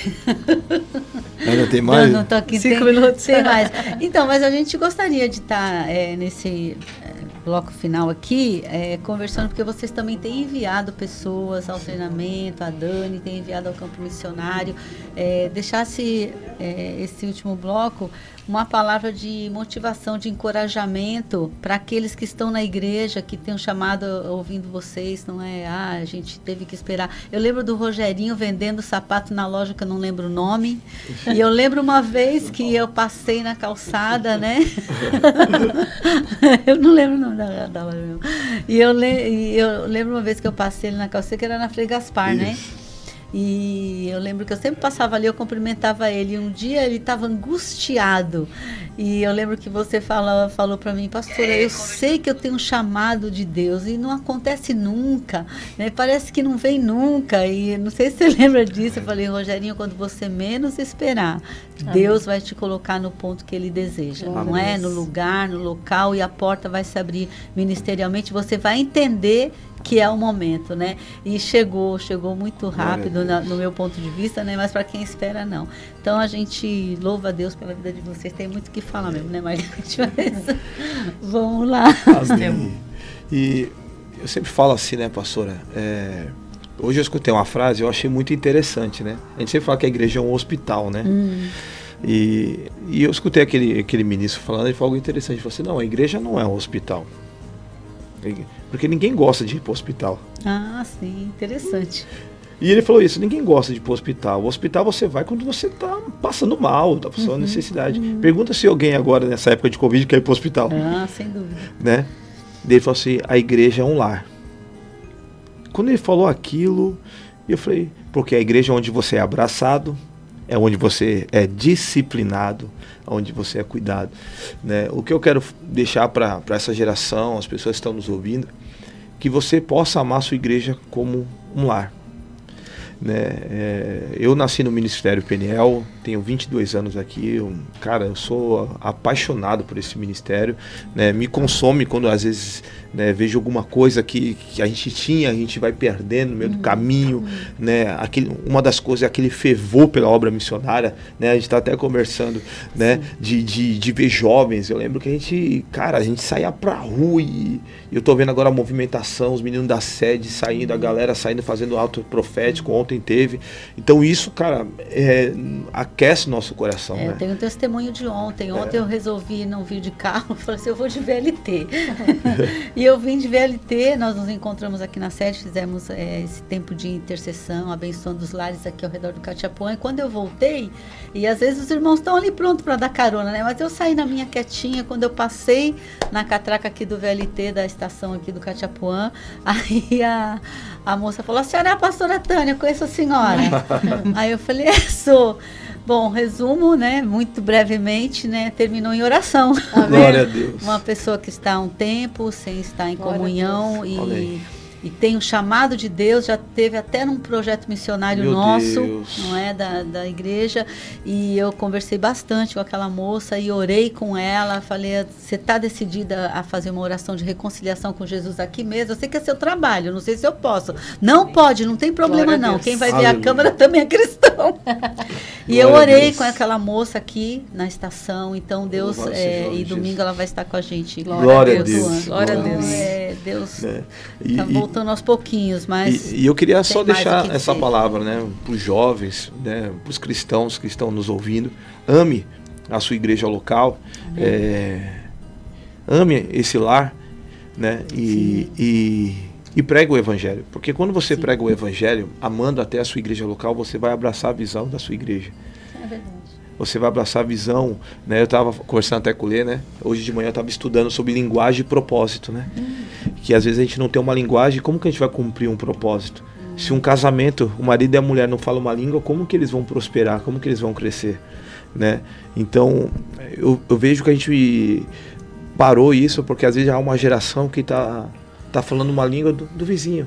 Ainda tem mais? Não, não tô aqui. Cinco tem, minutos. Tem mais. Então, mas a gente gostaria de estar é, nesse é, bloco final aqui, é, conversando, porque vocês também têm enviado pessoas ao treinamento, a Dani tem enviado ao campo missionário. É, deixasse é, esse último bloco uma palavra de motivação, de encorajamento para aqueles que estão na igreja, que têm um chamado ouvindo vocês, não é? Ah, a gente teve que esperar. Eu lembro do Rogerinho vendendo sapato na loja que eu não lembro o nome. E eu lembro uma vez que eu passei na calçada, né? eu não lembro o nome da, da loja. E eu, le, e eu lembro uma vez que eu passei na calçada, que era na Frei Gaspar, né? E eu lembro que eu sempre passava ali, eu cumprimentava ele. E um dia ele estava angustiado. E eu lembro que você fala, falou para mim, pastora, eu sei que eu tenho um chamado de Deus e não acontece nunca. né? Parece que não vem nunca. E não sei se você lembra disso. Eu falei, Rogerinho, quando você menos esperar, Deus vai te colocar no ponto que ele deseja. Glória não é? No lugar, no local, e a porta vai se abrir ministerialmente. Você vai entender que é o momento, né? E chegou, chegou muito rápido na- no meu ponto de vista, né? Mas para quem espera, não. Então a gente louva a Deus pela vida de vocês. Tem muito o que falar mesmo, né, Margarete? Mas vamos lá. Amém. E eu sempre falo assim, né, pastora? É, hoje eu escutei uma frase, eu achei muito interessante, né? A gente sempre fala que a igreja é um hospital, né? Hum. E, e eu escutei aquele, aquele ministro falando, ele falou algo interessante. Ele falou assim, não, a igreja não é um hospital. Porque ninguém gosta de ir para o hospital. Ah, sim, interessante. E ele falou isso, ninguém gosta de ir para o hospital. O hospital você vai quando você está passando mal, está passando Uhum, necessidade. Pergunta se alguém agora, nessa época de Covid, quer ir para o hospital. Ah, sem dúvida. Né? Daí ele falou assim, a igreja é um lar. Quando ele falou aquilo, eu falei, porque a igreja é onde você é abraçado, é onde você é disciplinado, onde você é cuidado. Né? O que eu quero deixar para essa geração, as pessoas que estão nos ouvindo, que você possa amar sua igreja como um lar. Né? É, eu nasci no Ministério Peniel, tenho 22 anos aqui. Eu, cara, eu sou apaixonado por esse ministério. Né? Me consome quando às vezes né, vejo alguma coisa que, que a gente tinha, a gente vai perdendo no meio do caminho. Né? Aquele, uma das coisas é aquele fervor pela obra missionária. Né? A gente está até conversando né? de, de, de ver jovens. Eu lembro que a gente, cara, a gente saía pra rua e eu tô vendo agora a movimentação, os meninos da sede saindo, a galera saindo fazendo alto profético. Ontem teve. Então isso, cara, é, aquece nosso coração. É, né? Eu tenho um testemunho de ontem. Ontem É. eu resolvi não vir de carro. Falei assim, eu vou de VLT. e eu vim de VLT. Nós nos encontramos aqui na sede, fizemos é, esse tempo de intercessão, abençoando os lares aqui ao redor do Catiapuã. E quando eu voltei, e às vezes os irmãos estão ali prontos para dar carona, né? Mas eu saí na minha quietinha. Quando eu passei na catraca aqui do VLT, da estação aqui do Catiapuã, aí a, a moça falou: A senhora é a pastora Tânia, eu conheço a senhora. aí eu falei: É, sou. Bom, resumo, né, muito brevemente, né, terminou em oração. Glória a Deus. Uma pessoa que está há um tempo sem estar em Glória comunhão e, Amém. E tem um chamado de Deus, já teve até num projeto missionário Meu nosso, Deus. não é, da, da igreja, e eu conversei bastante com aquela moça e orei com ela, falei, você está decidida a fazer uma oração de reconciliação com Jesus aqui mesmo? Eu sei que é seu trabalho, não sei se eu posso. Não pode, não tem problema não, Deus. quem vai ver a câmera também é cristão. e eu orei Deus. com aquela moça aqui na estação, então Deus, é, o e domingo ela vai estar com a gente. Glória a Deus. Glória a Então, Deus. é, Deus né? Tá E- e- voltando aos pouquinhos, mas. E, e eu queria só deixar que essa palavra, né, para os jovens, né, para os cristãos que estão nos ouvindo. Ame a sua igreja local, é, ame esse lar, né, e, e, e prega o evangelho. Porque quando você prega o evangelho, amando até a sua igreja local, você vai abraçar a visão da sua igreja. É verdade. Você vai abraçar a visão, né? Eu estava conversando até com o Lê, né? Hoje de manhã eu estava estudando sobre linguagem e propósito, né? Que às vezes a gente não tem uma linguagem, como que a gente vai cumprir um propósito? Se um casamento, o marido e a mulher não falam uma língua, como que eles vão prosperar? Como que eles vão crescer? Né? Então, eu, eu vejo que a gente parou isso porque às vezes há uma geração que está tá falando uma língua do, do vizinho.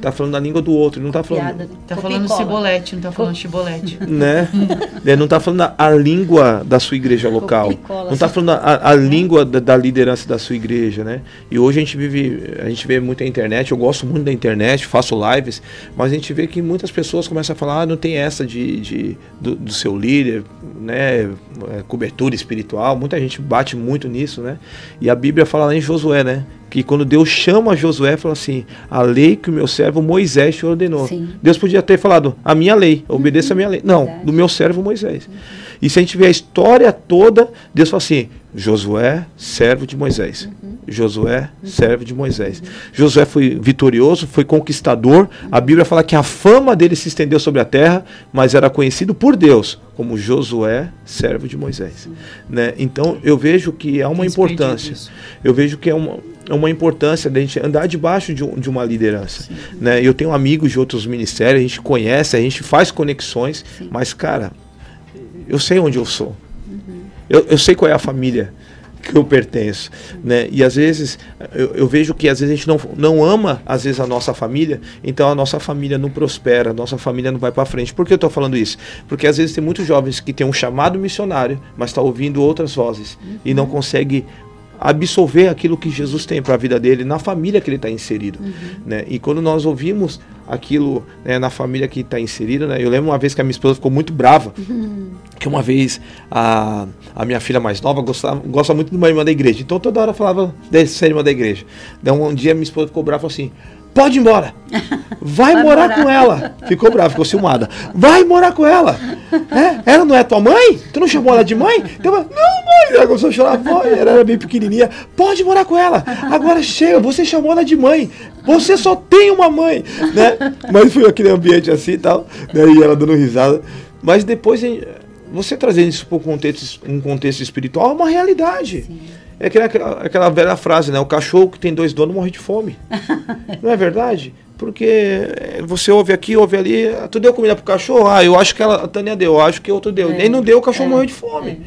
Tá falando a língua do outro, não tá falando Piada, né? Tá falando cola. cibolete, não tá falando chibolete. né? É, não está falando a, a língua da sua igreja local. Não está assim. falando a, a língua da, da liderança da sua igreja, né? E hoje a gente vive, a gente vê muita internet, eu gosto muito da internet, faço lives, mas a gente vê que muitas pessoas começam a falar, ah, não tem essa de, de do, do seu líder, né? É, cobertura espiritual, muita gente bate muito nisso, né? E a Bíblia fala lá em Josué, né? Que quando Deus chama Josué, fala assim: a lei que o meu servo Moisés te ordenou. Sim. Deus podia ter falado, a minha lei, obedeça a minha lei. Não, Verdade. do meu servo Moisés. E se a gente vê a história toda, Deus fala assim: Josué, servo de Moisés. Josué, servo de Moisés. Josué foi vitorioso, foi conquistador. A Bíblia fala que a fama dele se estendeu sobre a terra, mas era conhecido por Deus como Josué, servo de Moisés. Né? Então eu vejo que há uma se perde importância. Eu vejo que é uma, é uma importância da gente andar debaixo de, um- de uma liderança. Né? Eu tenho amigos de outros ministérios, a gente conhece, a gente faz conexões, mas, cara, eu sei onde eu sou. Eu, eu sei qual é a família que eu pertenço, né? E às vezes eu, eu vejo que às vezes a gente não, não ama às vezes a nossa família, então a nossa família não prospera, a nossa família não vai para frente. Por que eu estou falando isso? Porque às vezes tem muitos jovens que têm um chamado missionário, mas está ouvindo outras vozes e não consegue absorver aquilo que Jesus tem para a vida dele na família que ele está inserido, né? E quando nós ouvimos aquilo né, na família que está inserida, né? Eu lembro uma vez que a minha esposa ficou muito brava que uma vez a, a minha filha mais nova gostava, gosta muito de uma irmã da igreja. Então toda hora falava dessa irmã da igreja. Então um dia minha esposa ficou brava falou assim: pode ir embora. Vai, Vai morar, morar. com ela. Ficou brava, ficou ciumada. Vai morar com ela. É? Ela não é tua mãe? Tu não chamou ela de mãe? Então, não, mãe. Ela começou a chorar. Mãe, ela era bem pequenininha. Pode morar com ela. Agora chega, você chamou ela de mãe. Você só tem uma mãe. Né? Mas foi aquele ambiente assim e tal. Né? E ela dando risada. Mas depois, você trazendo isso para um contexto, um contexto espiritual é uma realidade. É aquela, aquela, velha frase, né? O cachorro que tem dois donos morre de fome. Não é verdade? Porque você ouve aqui, ouve ali, tu deu comida pro cachorro? Ah, eu acho que ela, a Tânia deu, eu acho que outro deu. É, Nem não deu, o cachorro é, morreu de fome.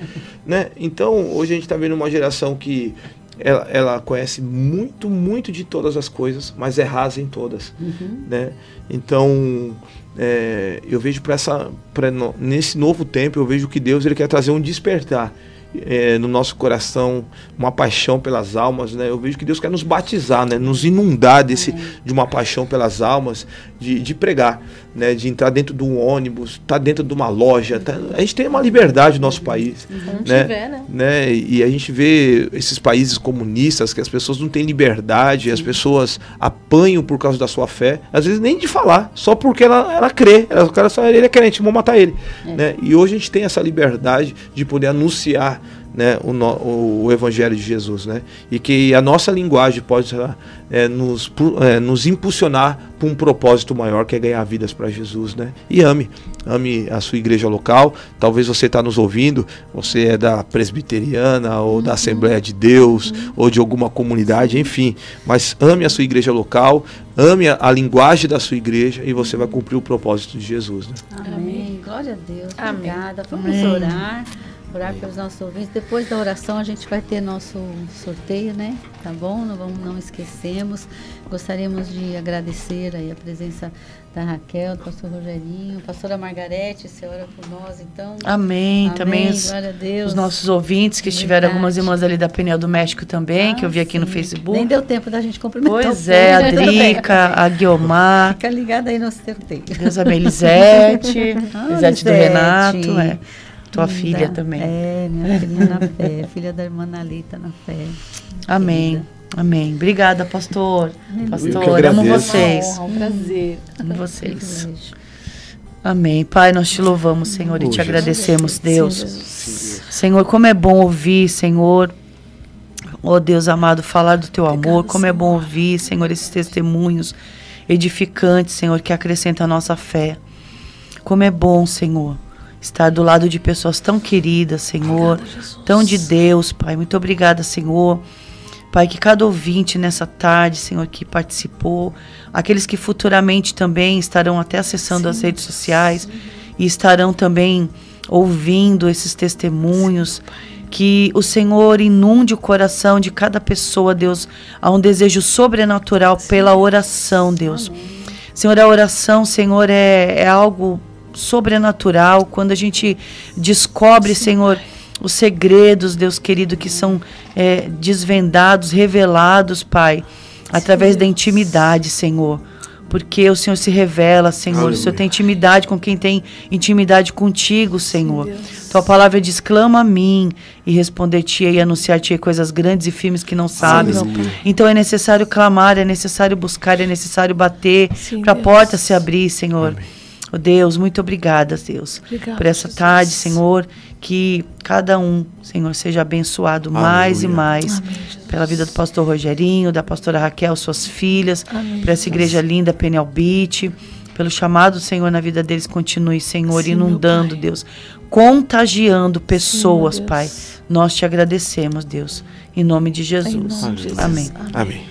Né? Então, hoje a gente está vendo uma geração que ela, ela conhece muito, muito de todas as coisas, mas é rasa em todas, Uhum. né? Então, é, eu vejo para essa, pra, no- nesse novo tempo, eu vejo que Deus ele quer trazer um despertar é, no nosso coração, uma paixão pelas almas, né? Eu vejo que Deus quer nos batizar, né? Nos inundar desse, de uma paixão pelas almas, de, de pregar, né? De entrar dentro de um ônibus, estar dentro de uma loja. tá- A gente tem uma liberdade no nosso país, Onde né? tiver, né? né? E a gente vê esses países comunistas que as pessoas não têm liberdade, as pessoas apanham por causa da sua fé, às vezes nem de falar, só porque ela, ela crê. Ela, o cara só ele é crente, vamos matar ele. Né? E hoje a gente tem essa liberdade de poder anunciar né, o, no- o, Evangelho de Jesus, né? E que a nossa linguagem pode é, nos, é, nos impulsionar para um propósito maior que é ganhar vidas para Jesus, né? E ame, ame a sua igreja local. Talvez você está nos ouvindo, você é da presbiteriana ou da Assembleia de Deus ou de alguma comunidade, enfim. Mas ame a sua igreja local, ame a, a linguagem da sua igreja e você vai cumprir o propósito de Jesus, né? Amém. Glória a Deus. Amém. Obrigada. Vamos Amém. orar. Orar pelos nossos ouvintes. Depois da oração a gente vai ter nosso sorteio, né? Tá bom? Não, vamos, não esquecemos. Gostaríamos de agradecer aí a presença da Raquel, do pastor Rogerinho, pastora Margarete, você ora por nós, então. Amém. Também os, Glória a Deus. os nossos ouvintes que estiveram, algumas irmãs ali da Peniel do México também, que eu vi aqui no sim. Facebook. Nem deu tempo da gente cumprimentar. Pois é, a. Drica, a Guiomar. Fica ligada aí no sorteio. Deus abençoe. Elisete, Ah, Elisete do Renato, é. Tua Linda. filha também. É, minha filhinha na fé, filha da irmã Nalita na fé. Amém. Amém. Obrigada, pastor. Eu que Pastor, amo vocês. Uma honra, um prazer. Amo vocês. Amém. Pai, nós te louvamos, Senhor, e Oh, te Jesus. agradecemos, Deus. Sim, Senhor, como é bom ouvir, Senhor. Ó Deus amado, falar do teu amor. Como é bom ouvir, Senhor, esses testemunhos edificantes, Senhor, que acrescentam a nossa fé. Como é bom, Senhor, estar do lado de pessoas tão queridas, Senhor, tão de Deus, Pai. Muito obrigada, Senhor. Pai, que cada ouvinte nessa tarde, Senhor, que participou, aqueles que futuramente também estarão até acessando as redes sociais e estarão também ouvindo esses testemunhos, que o Senhor inunde o coração de cada pessoa, Deus, a um desejo sobrenatural pela oração, Deus. Senhor, a oração, Senhor, é, é algo sobrenatural quando a gente descobre, Senhor, os segredos, Deus querido, que são é, desvendados, revelados, Pai, através da intimidade, Senhor. Porque o Senhor se revela, Senhor. O Senhor Aleluia. tem intimidade com quem tem intimidade contigo, Senhor. Tua palavra diz: clama a mim e responder-te e anunciar-te coisas grandes e firmes que não sabes. Aleluia. Então é necessário clamar, é necessário buscar, é necessário bater Sim, para a porta se abrir, Senhor. Oh, Deus, muito obrigada, Deus, Obrigada, por essa Jesus. tarde, Senhor, que cada um, Senhor, seja abençoado mais e Aleluia. mais Amém, pela vida do pastor Rogerinho, da pastora Raquel, suas filhas, Amém, por essa Jesus. igreja linda, Penel Beach, pelo chamado, Senhor, na vida deles, continue, Senhor, Sim, inundando. Deus, contagiando pessoas, Deus. Pai. Nós te agradecemos, Deus, em nome de Jesus. nome de Jesus. Amém. Amém.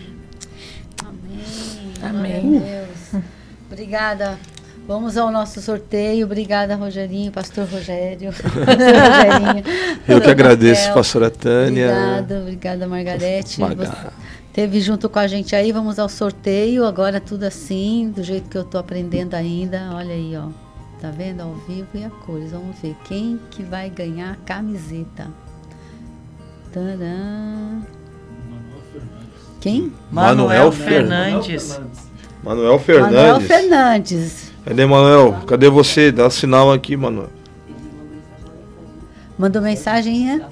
Amém. Glória a Deus. Obrigada. Vamos ao nosso sorteio. Obrigada, Rogerinho, pastor Rogério. Rogerinho. Eu que agradeço, Raquel. pastora Tânia. Obrigada, obrigada, Margarete. Teve junto com a gente aí, vamos ao sorteio. Agora tudo assim, do jeito que eu tô aprendendo ainda. Olha aí, ó. Tá vendo? Ao vivo e a cores. Vamos ver quem que vai ganhar a camiseta. Tadã. Quem? Manuel Fernandes. Manuel Fernandes. Manuel Fernandes. Cadê, Manuel? Cadê você? Dá sinal aqui, Manuel. Mandou mensagem, é?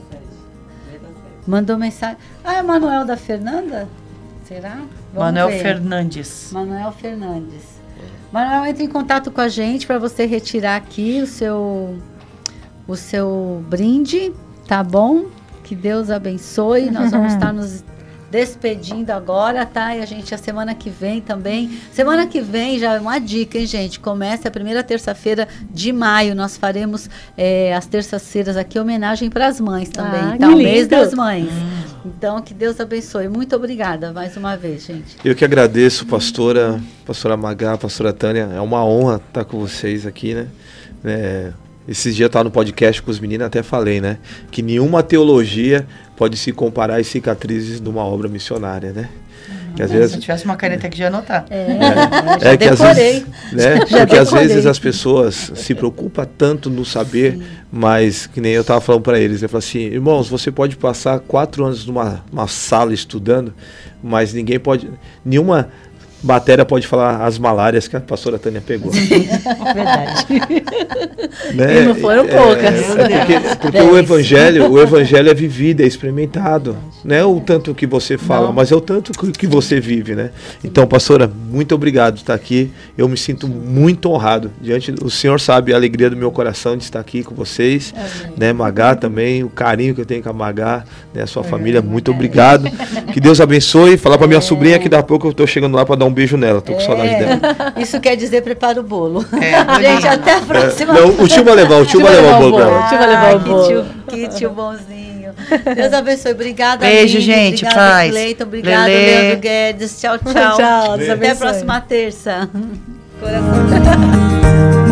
Mandou mensagem. Ah, é Manuel da Fernanda? Será? Vamos Manuel ver. Fernandes. Manuel Fernandes. Manuel, entre em contato com a gente para você retirar aqui o seu o seu brinde, tá bom? Que Deus abençoe. Nós vamos estar nos despedindo agora, tá? E a gente a semana que vem também. Semana que vem já é uma dica, hein, gente? Começa a primeira terça-feira de maio. Nós faremos eh, as terças-feiras aqui homenagem para as mães também, Ah, tá? que O mês das mães. Então, que Deus abençoe. Muito obrigada mais uma vez, gente. Eu que agradeço, pastora, pastora Magá, pastora Tânia. É uma honra estar com vocês aqui, né? É, esses dias eu estava no podcast com os meninos, até falei, né? Que nenhuma teologia pode se comparar às cicatrizes de uma obra missionária, né? Que às vezes... Se tivesse uma caneta aqui, já anotar. É, é, é que às vezes, né? Porque decorei. às vezes as pessoas se preocupam tanto no saber, Sim. mas que nem eu estava falando para eles, eu falo assim, irmãos, você pode passar quatro anos numa sala estudando, mas ninguém pode, nenhuma matéria pode falar as malárias que a pastora Tânia pegou. Verdade. né? E não foram poucas. É, é porque, porque o evangelho, o evangelho é vivido, é experimentado. Não é o tanto que você fala, não. mas é o tanto que você vive, né? Então, pastora, muito obrigado por estar aqui. Eu me sinto muito honrado diante o Senhor sabe a alegria do meu coração de estar aqui com vocês, Amém. né? Magá também, o carinho que eu tenho com a Magá, né? A sua família, muito obrigado. Que Deus abençoe. Falar para minha sobrinha que daqui a pouco eu estou chegando lá para dar um beijo nela, tô com é. saudade dela. Isso quer dizer prepara o bolo. É, Gente, até a próxima. É, não, o tio vai levar, o tio vai levar o bolo pra ela. O tio vai levar o bolo. Que tio, que tio bonzinho. Deus abençoe. Obrigada, Beijo, Aline. gente. Obrigada, paz. Cleiton. Obrigado, Lelê. Leandro Guedes. Tchau, tchau. tchau. Até a próxima terça. Coração.